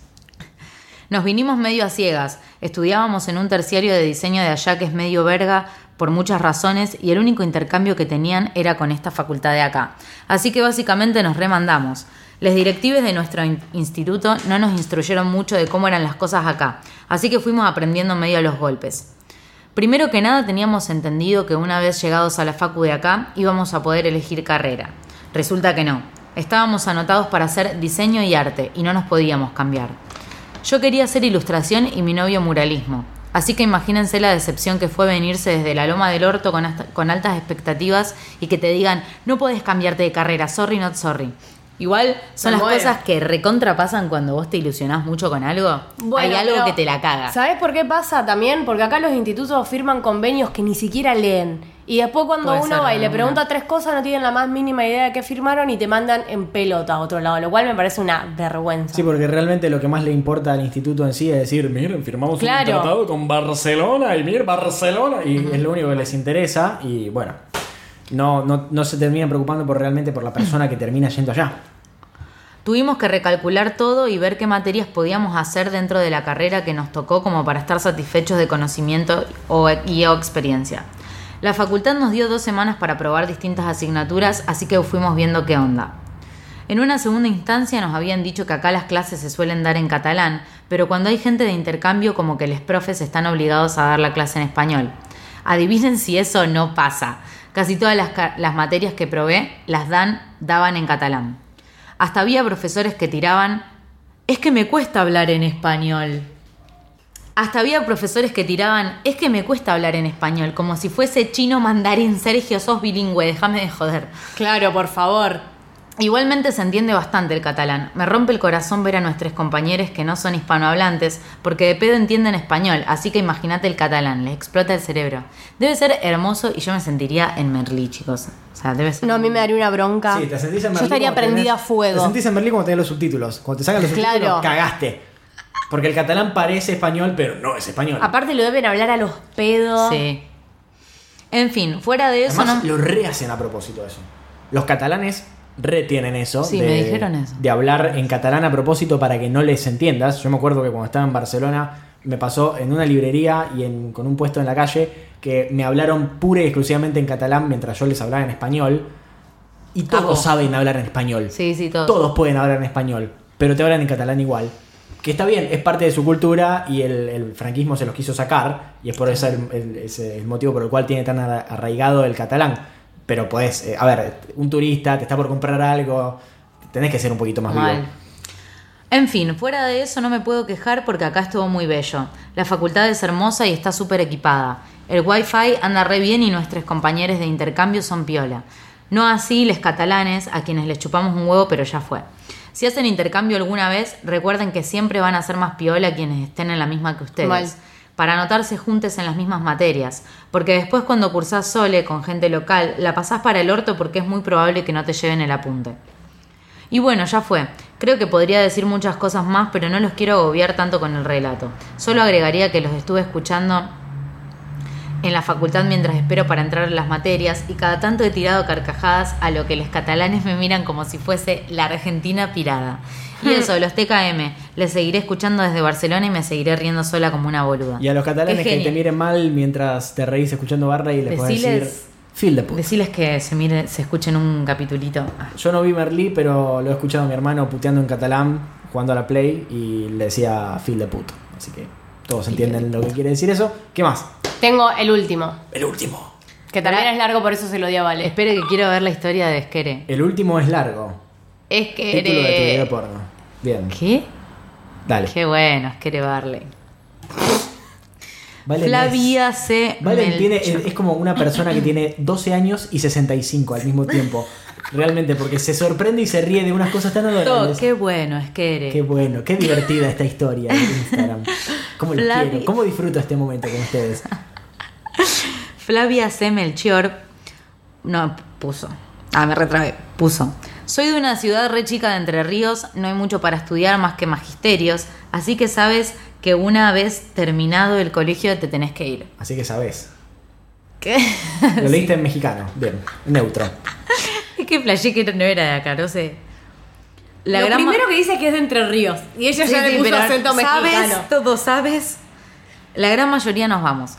Nos vinimos medio a ciegas. Estudiábamos en un terciario de diseño de allá que es medio verga por muchas razones y el único intercambio que tenían era con esta facultad de acá. Así que básicamente nos remandamos. Los directives de nuestro in- instituto no nos instruyeron mucho de cómo eran las cosas acá, así que fuimos aprendiendo medio a los golpes. Primero que nada teníamos entendido que una vez llegados a la facu de acá íbamos a poder elegir carrera. Resulta que no. Estábamos anotados para hacer diseño y arte y no nos podíamos cambiar. Yo quería hacer ilustración y mi novio muralismo. Así que imagínense la decepción que fue venirse desde la loma del orto con, hasta- con altas expectativas y que te digan, no puedes cambiarte de carrera, sorry, not sorry. Igual son Me las muero. cosas que recontrapasan cuando vos te ilusionás mucho con algo. Bueno, Hay algo que te la caga. ¿Sabes por qué pasa también? Porque acá los institutos firman convenios que ni siquiera leen. Y después cuando Puede uno ser, va y le pregunta tres cosas, no tienen la más mínima idea de qué firmaron y te mandan en pelota a otro lado, lo cual me parece una vergüenza. Sí, porque realmente lo que más le importa al instituto en sí es decir, miren, firmamos Claro. un tratado con Barcelona y miren, Barcelona. Y es lo único que les interesa. Y bueno, no, no, no se terminan preocupando por realmente por la persona que termina yendo allá. Tuvimos que recalcular todo y ver qué materias podíamos hacer dentro de la carrera que nos tocó como para estar satisfechos de conocimiento o, y o experiencia. La facultad nos dio dos semanas para probar distintas asignaturas, así que fuimos viendo qué onda. En una segunda instancia nos habían dicho que acá las clases se suelen dar en catalán, pero cuando hay gente de intercambio como que los profes están obligados a dar la clase en español. Adivinen si eso no pasa. Casi todas las, las materias que probé las dan, daban en catalán. Hasta había profesores que tiraban, es que me cuesta hablar en español. Hasta había profesores que tiraban, es que me cuesta hablar en español, como si fuese chino mandarín. Sergio, sos bilingüe, déjame de joder. Claro, por favor. Igualmente se entiende bastante el catalán. Me rompe el corazón ver a nuestros compañeros que no son hispanohablantes, porque de pedo entienden español, así que imagínate el catalán, les explota el cerebro. Debe ser hermoso y yo me sentiría en Merlí, chicos. O sea, debe ser... No, a mí me daría una bronca. Sí, te sentís en Yo Berlín estaría cuando prendida a tenés- fuego. Te sentís en Berlín cuando tenés los subtítulos. Cuando te sacan los Claro. subtítulos, cagaste. Porque el catalán parece español, pero no es español. Aparte lo deben hablar a los pedos. Sí. En fin, fuera de eso Además, no... lo rehacen a propósito de eso. Los catalanes retienen eso. Sí, de, me dijeron eso. De hablar en catalán a propósito para que no les entiendas. Yo me acuerdo que cuando estaba en Barcelona me pasó en una librería y en- con un puesto en la calle que me hablaron pura y exclusivamente en catalán mientras yo les hablaba en español. Y todos saben hablar en español. Sí, sí, todos. Todos pueden hablar en español, pero te hablan en catalán igual. Que está bien, es parte de su cultura y el, el franquismo se los quiso sacar y es por eso el, el- motivo por el cual tiene tan arra- arraigado el catalán. Pero pues, a ver, un turista te está por comprar algo, tenés que ser un poquito más Mal. vivo. En fin, fuera de eso no me puedo quejar porque acá estuvo muy bello. La facultad es hermosa y está súper equipada. El wifi anda re bien y nuestros compañeros de intercambio son piola. No así les catalanes, a quienes les chupamos un huevo, pero ya fue. Si hacen intercambio alguna vez, recuerden que siempre van a ser más piola quienes estén en la misma que ustedes. Mal. Para anotarse juntes en las mismas materias. Porque después cuando cursás sole con gente local, la pasás para el orto porque es muy probable que no te lleven el apunte. Y bueno, ya fue. Creo que podría decir muchas cosas más, pero no los quiero agobiar tanto con el relato. Solo agregaría que los estuve escuchando en la facultad mientras espero para entrar en las materias y cada tanto he tirado carcajadas a lo que los catalanes me miran como si fuese la Argentina pirada. Y eso, los TKM, les seguiré escuchando desde Barcelona y me seguiré riendo sola como una boluda. Y a los catalanes que te miren mal mientras te reís escuchando barra y les podés Deciles- decir, feel the put. Deciles que se mire, se escuchen un capitulito. Ah, Yo no vi Merlí, pero lo he escuchado a mi hermano puteando en catalán, jugando a la Play, y le decía feel the put. Así que todos entienden lo que quiere decir eso. ¿Qué más? Tengo el último, El último. que también es largo, por eso se lo di a Vale. Espere que quiero ver la historia de Esquere. El último es largo. Esquere. Título de tu video porno. Bien, ¿Qué? dale. Qué bueno, Esquere Barley. Valen Flavia C. es- Valen tiene, es, es como una persona que tiene 12 años y 65 al mismo tiempo. Realmente, porque se sorprende y se ríe de unas cosas tan Todo, adorables. Qué bueno, Esquere. Qué bueno, qué divertida esta historia de Instagram. ¿Cómo los quiero? ¿Cómo disfruto este momento con ustedes? Flavia C. Melchior. No, puso. Ah, me retrabé. Puso. Soy de una ciudad re chica de Entre Ríos, no hay mucho para estudiar más que magisterios, así que sabes que una vez terminado el colegio te tenés que ir. Así que sabes. ¿Qué? Lo leíste en mexicano. Bien, neutro. Es que flashé que no era de acá, no sé. La lo primero que dice que es de Entre Ríos. Y ella Sí, ya sí, le puso acento ¿sabes? mexicano. Todo sabes. La gran mayoría nos vamos.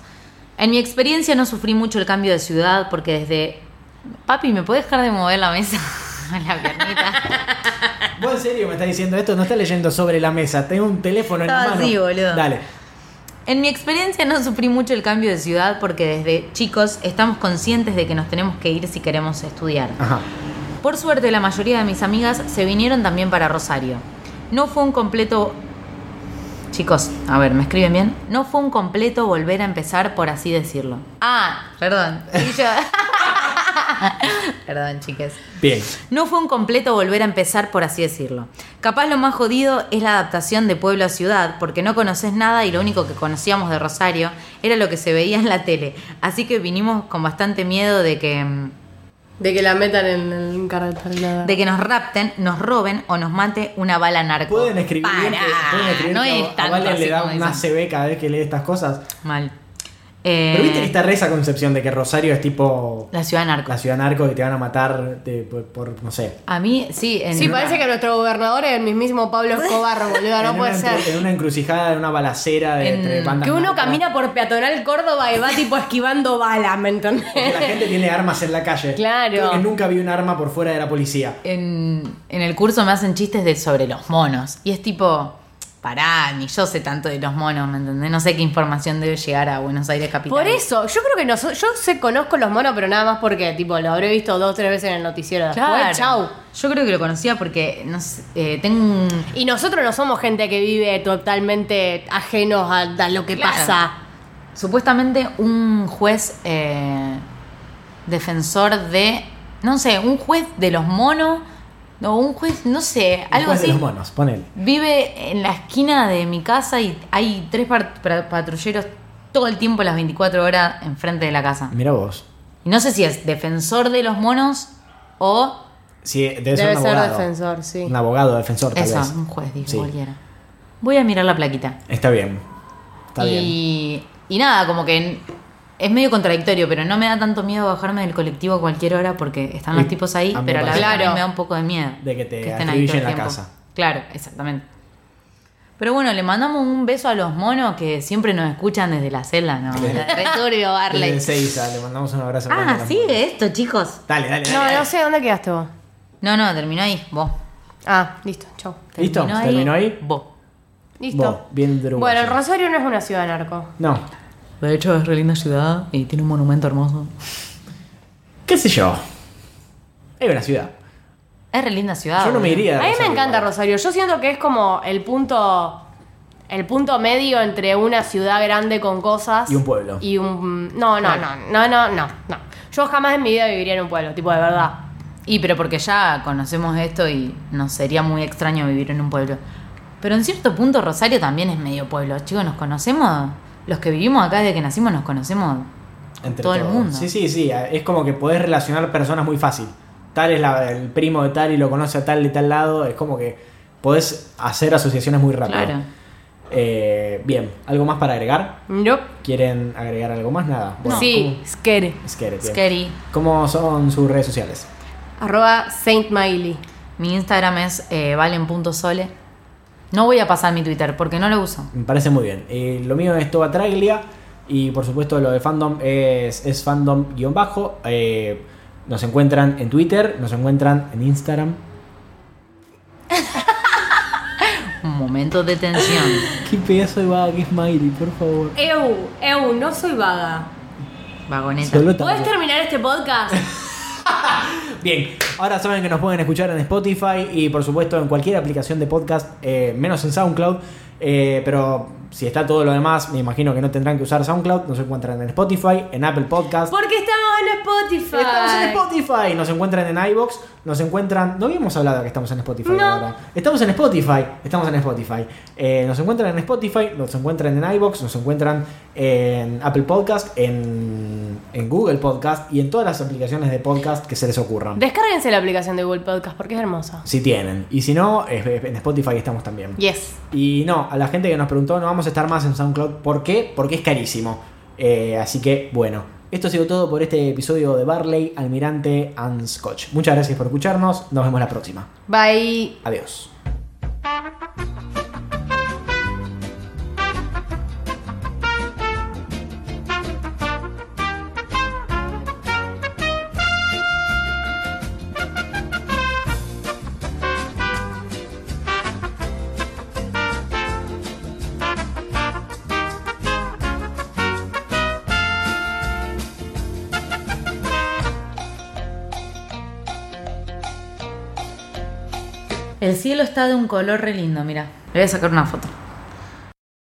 En mi experiencia no sufrí mucho el cambio de ciudad porque desde... Papi, ¿me puedes dejar de mover la mesa? la piernita. ¿Vos en serio me estás diciendo esto? No estás leyendo sobre la mesa. Tengo un teléfono en la mano. así, boludo. Dale. En mi experiencia no sufrí mucho el cambio de ciudad porque desde chicos estamos conscientes de que nos tenemos que ir si queremos estudiar. Ajá. Por suerte la mayoría de mis amigas se vinieron también para Rosario. No fue un completo... Chicos, a ver, ¿me escriben bien? No fue un completo volver a empezar, por así decirlo. Ah, perdón. Yo- perdón, chiques. Bien. No fue un completo volver a empezar, por así decirlo. Capaz lo más jodido es la adaptación de pueblo a ciudad, porque no conoces nada y lo único que conocíamos de Rosario era lo que se veía en la tele. Así que vinimos con bastante miedo de que, mm, De que la metan en el cartel. de que nos rapten, nos roben o nos mate una bala narco. Pueden escribir Para, bien que, pueden escribir no que es a- a tanto Valen así le da una. CB cada vez que lee estas cosas. Mal. Eh, Pero viste que está re esa concepción de que Rosario es tipo La ciudad narco. la ciudad narco que te van a matar de- por, por, no sé. A mí, sí. En Sí, parece que nuestro gobernador es el mismísimo Pablo Escobar, boludo, no en puede una, ser. En una encrucijada, en una balacera de En- entre bandas Que uno narcas. camina por peatonal Córdoba y va tipo esquivando balas, ¿me entendés? Porque la gente tiene armas en la calle. Claro. Creo que nunca vi un arma por fuera de la policía. en, en el curso me hacen chistes de sobre los monos. Y es tipo, pará, ni yo sé tanto de los monos, ¿me entendés? No sé qué información debe llegar a Buenos Aires capital. Por eso, yo creo que no, yo sé, conozco los monos, pero nada más porque, tipo, lo habré visto dos o tres veces en el noticiero. Después, Claro. chau. Yo creo que lo conocía porque, no sé, eh, tengo un... Y nosotros no somos gente que vive totalmente ajenos a, a lo que Claro. pasa. Supuestamente un juez eh, defensor de, no sé, un juez de los monos, o un juez, no sé, algo de así. los monos, ponele. Vive en la esquina de mi casa y hay tres patrulleros todo el tiempo, las 24 horas, enfrente de la casa. Mira vos. Y no sé si es defensor de los monos o Sí, debe, Debe ser un ser abogado. defensor, sí. Un abogado defensor, tal eso, vez. un juez, dije Sí. cualquiera. Voy a mirar la plaquita. Está bien. Está bien. y, y nada, como que es medio contradictorio, pero no me da tanto miedo bajarme del colectivo a cualquier hora porque están los Y tipos ahí, pero a la vez me da un poco de miedo. De que te estén ahí todo el la tiempo. casa. Claro, exactamente. Pero bueno, le mandamos un beso a los monos que siempre nos escuchan desde la celda, ¿no? Barley. Desde Seiza, le mandamos un abrazo. Ah, los sigue esto, chicos. Dale, dale, dale. No, dale. no sé, ¿dónde quedaste vos? No, no, terminó ahí, vos. Ah, listo, chau. ¿Listo? ¿Terminó ahí? Vos. Listo. Vos, bien Uruguay. Bueno, Rosario no es una ciudad narco. No. De hecho, es re linda ciudad y tiene un monumento hermoso. ¿Qué sé yo? Es una ciudad. Es re linda ciudad. Yo no me iría. A mí me encanta igual. Rosario. Yo siento que es como el punto. El punto medio entre una ciudad grande con cosas. Y un pueblo. Y un. No, no, no, no, no, no, no. Yo jamás en mi vida viviría en un pueblo, tipo de verdad. Y pero porque ya conocemos esto y nos sería muy extraño vivir en un pueblo. Pero en cierto punto Rosario también es medio pueblo. Chicos, nos conocemos, los que vivimos acá desde que nacimos nos conocemos Entre todo el mundo. Sí, sí, sí. Es como que podés relacionar personas muy fácil. Tal es la- el primo de tal y lo conoce a tal de tal lado. Es como que podés hacer asociaciones muy rápido. Claro. Eh, bien, ¿algo más para agregar? No. ¿Quieren agregar algo más? Nada. Bueno, sí, scary. ¿cómo- Scary, bien. Scary. ¿Cómo son sus redes sociales? Arroba Saint Miley. Mi Instagram es eh, valen.sole. No voy a pasar mi Twitter porque no lo uso. Me parece muy bien. Eh, lo mío es Toba Traglia. Y por supuesto lo de fandom es, es fandom-bajo. Eh, nos encuentran en Twitter, nos encuentran en Instagram. Un momento de tensión. Qué pedazo de vaga que es Miley, por favor. Eu, Eu, no soy vaga. Vagoneta. Solo ¿Puedes terminar este podcast? Bien, ahora saben que nos pueden escuchar en Spotify y por supuesto en cualquier aplicación de podcast, eh, menos en SoundCloud. eh, pero si está todo lo demás, me imagino que no tendrán que usar SoundCloud. Nos encuentran en Spotify, en Apple Podcast. Porque estamos en Spotify. Estamos en Spotify, nos encuentran en iBox, nos encuentran. No habíamos hablado que estamos en Spotify No. ahora. Estamos en Spotify, estamos en Spotify. Eh, nos encuentran en Spotify, nos encuentran en iBox, nos encuentran en Apple Podcast, en, en Google Podcast y en todas las aplicaciones de podcast que se les ocurran. Descárguense la aplicación de Google Podcast porque es hermosa. Si tienen. Y si no, en Spotify estamos también. Yes. Y no, a la gente que nos preguntó, no vamos a estar más en SoundCloud. ¿Por qué? Porque es carísimo. Eh, así que, bueno. Esto ha sido todo por este episodio de Barley, Almirante and Scotch. Muchas gracias por escucharnos. Nos vemos la próxima. Bye. Adiós. El cielo está de un color re lindo, mira. Le voy a sacar una foto.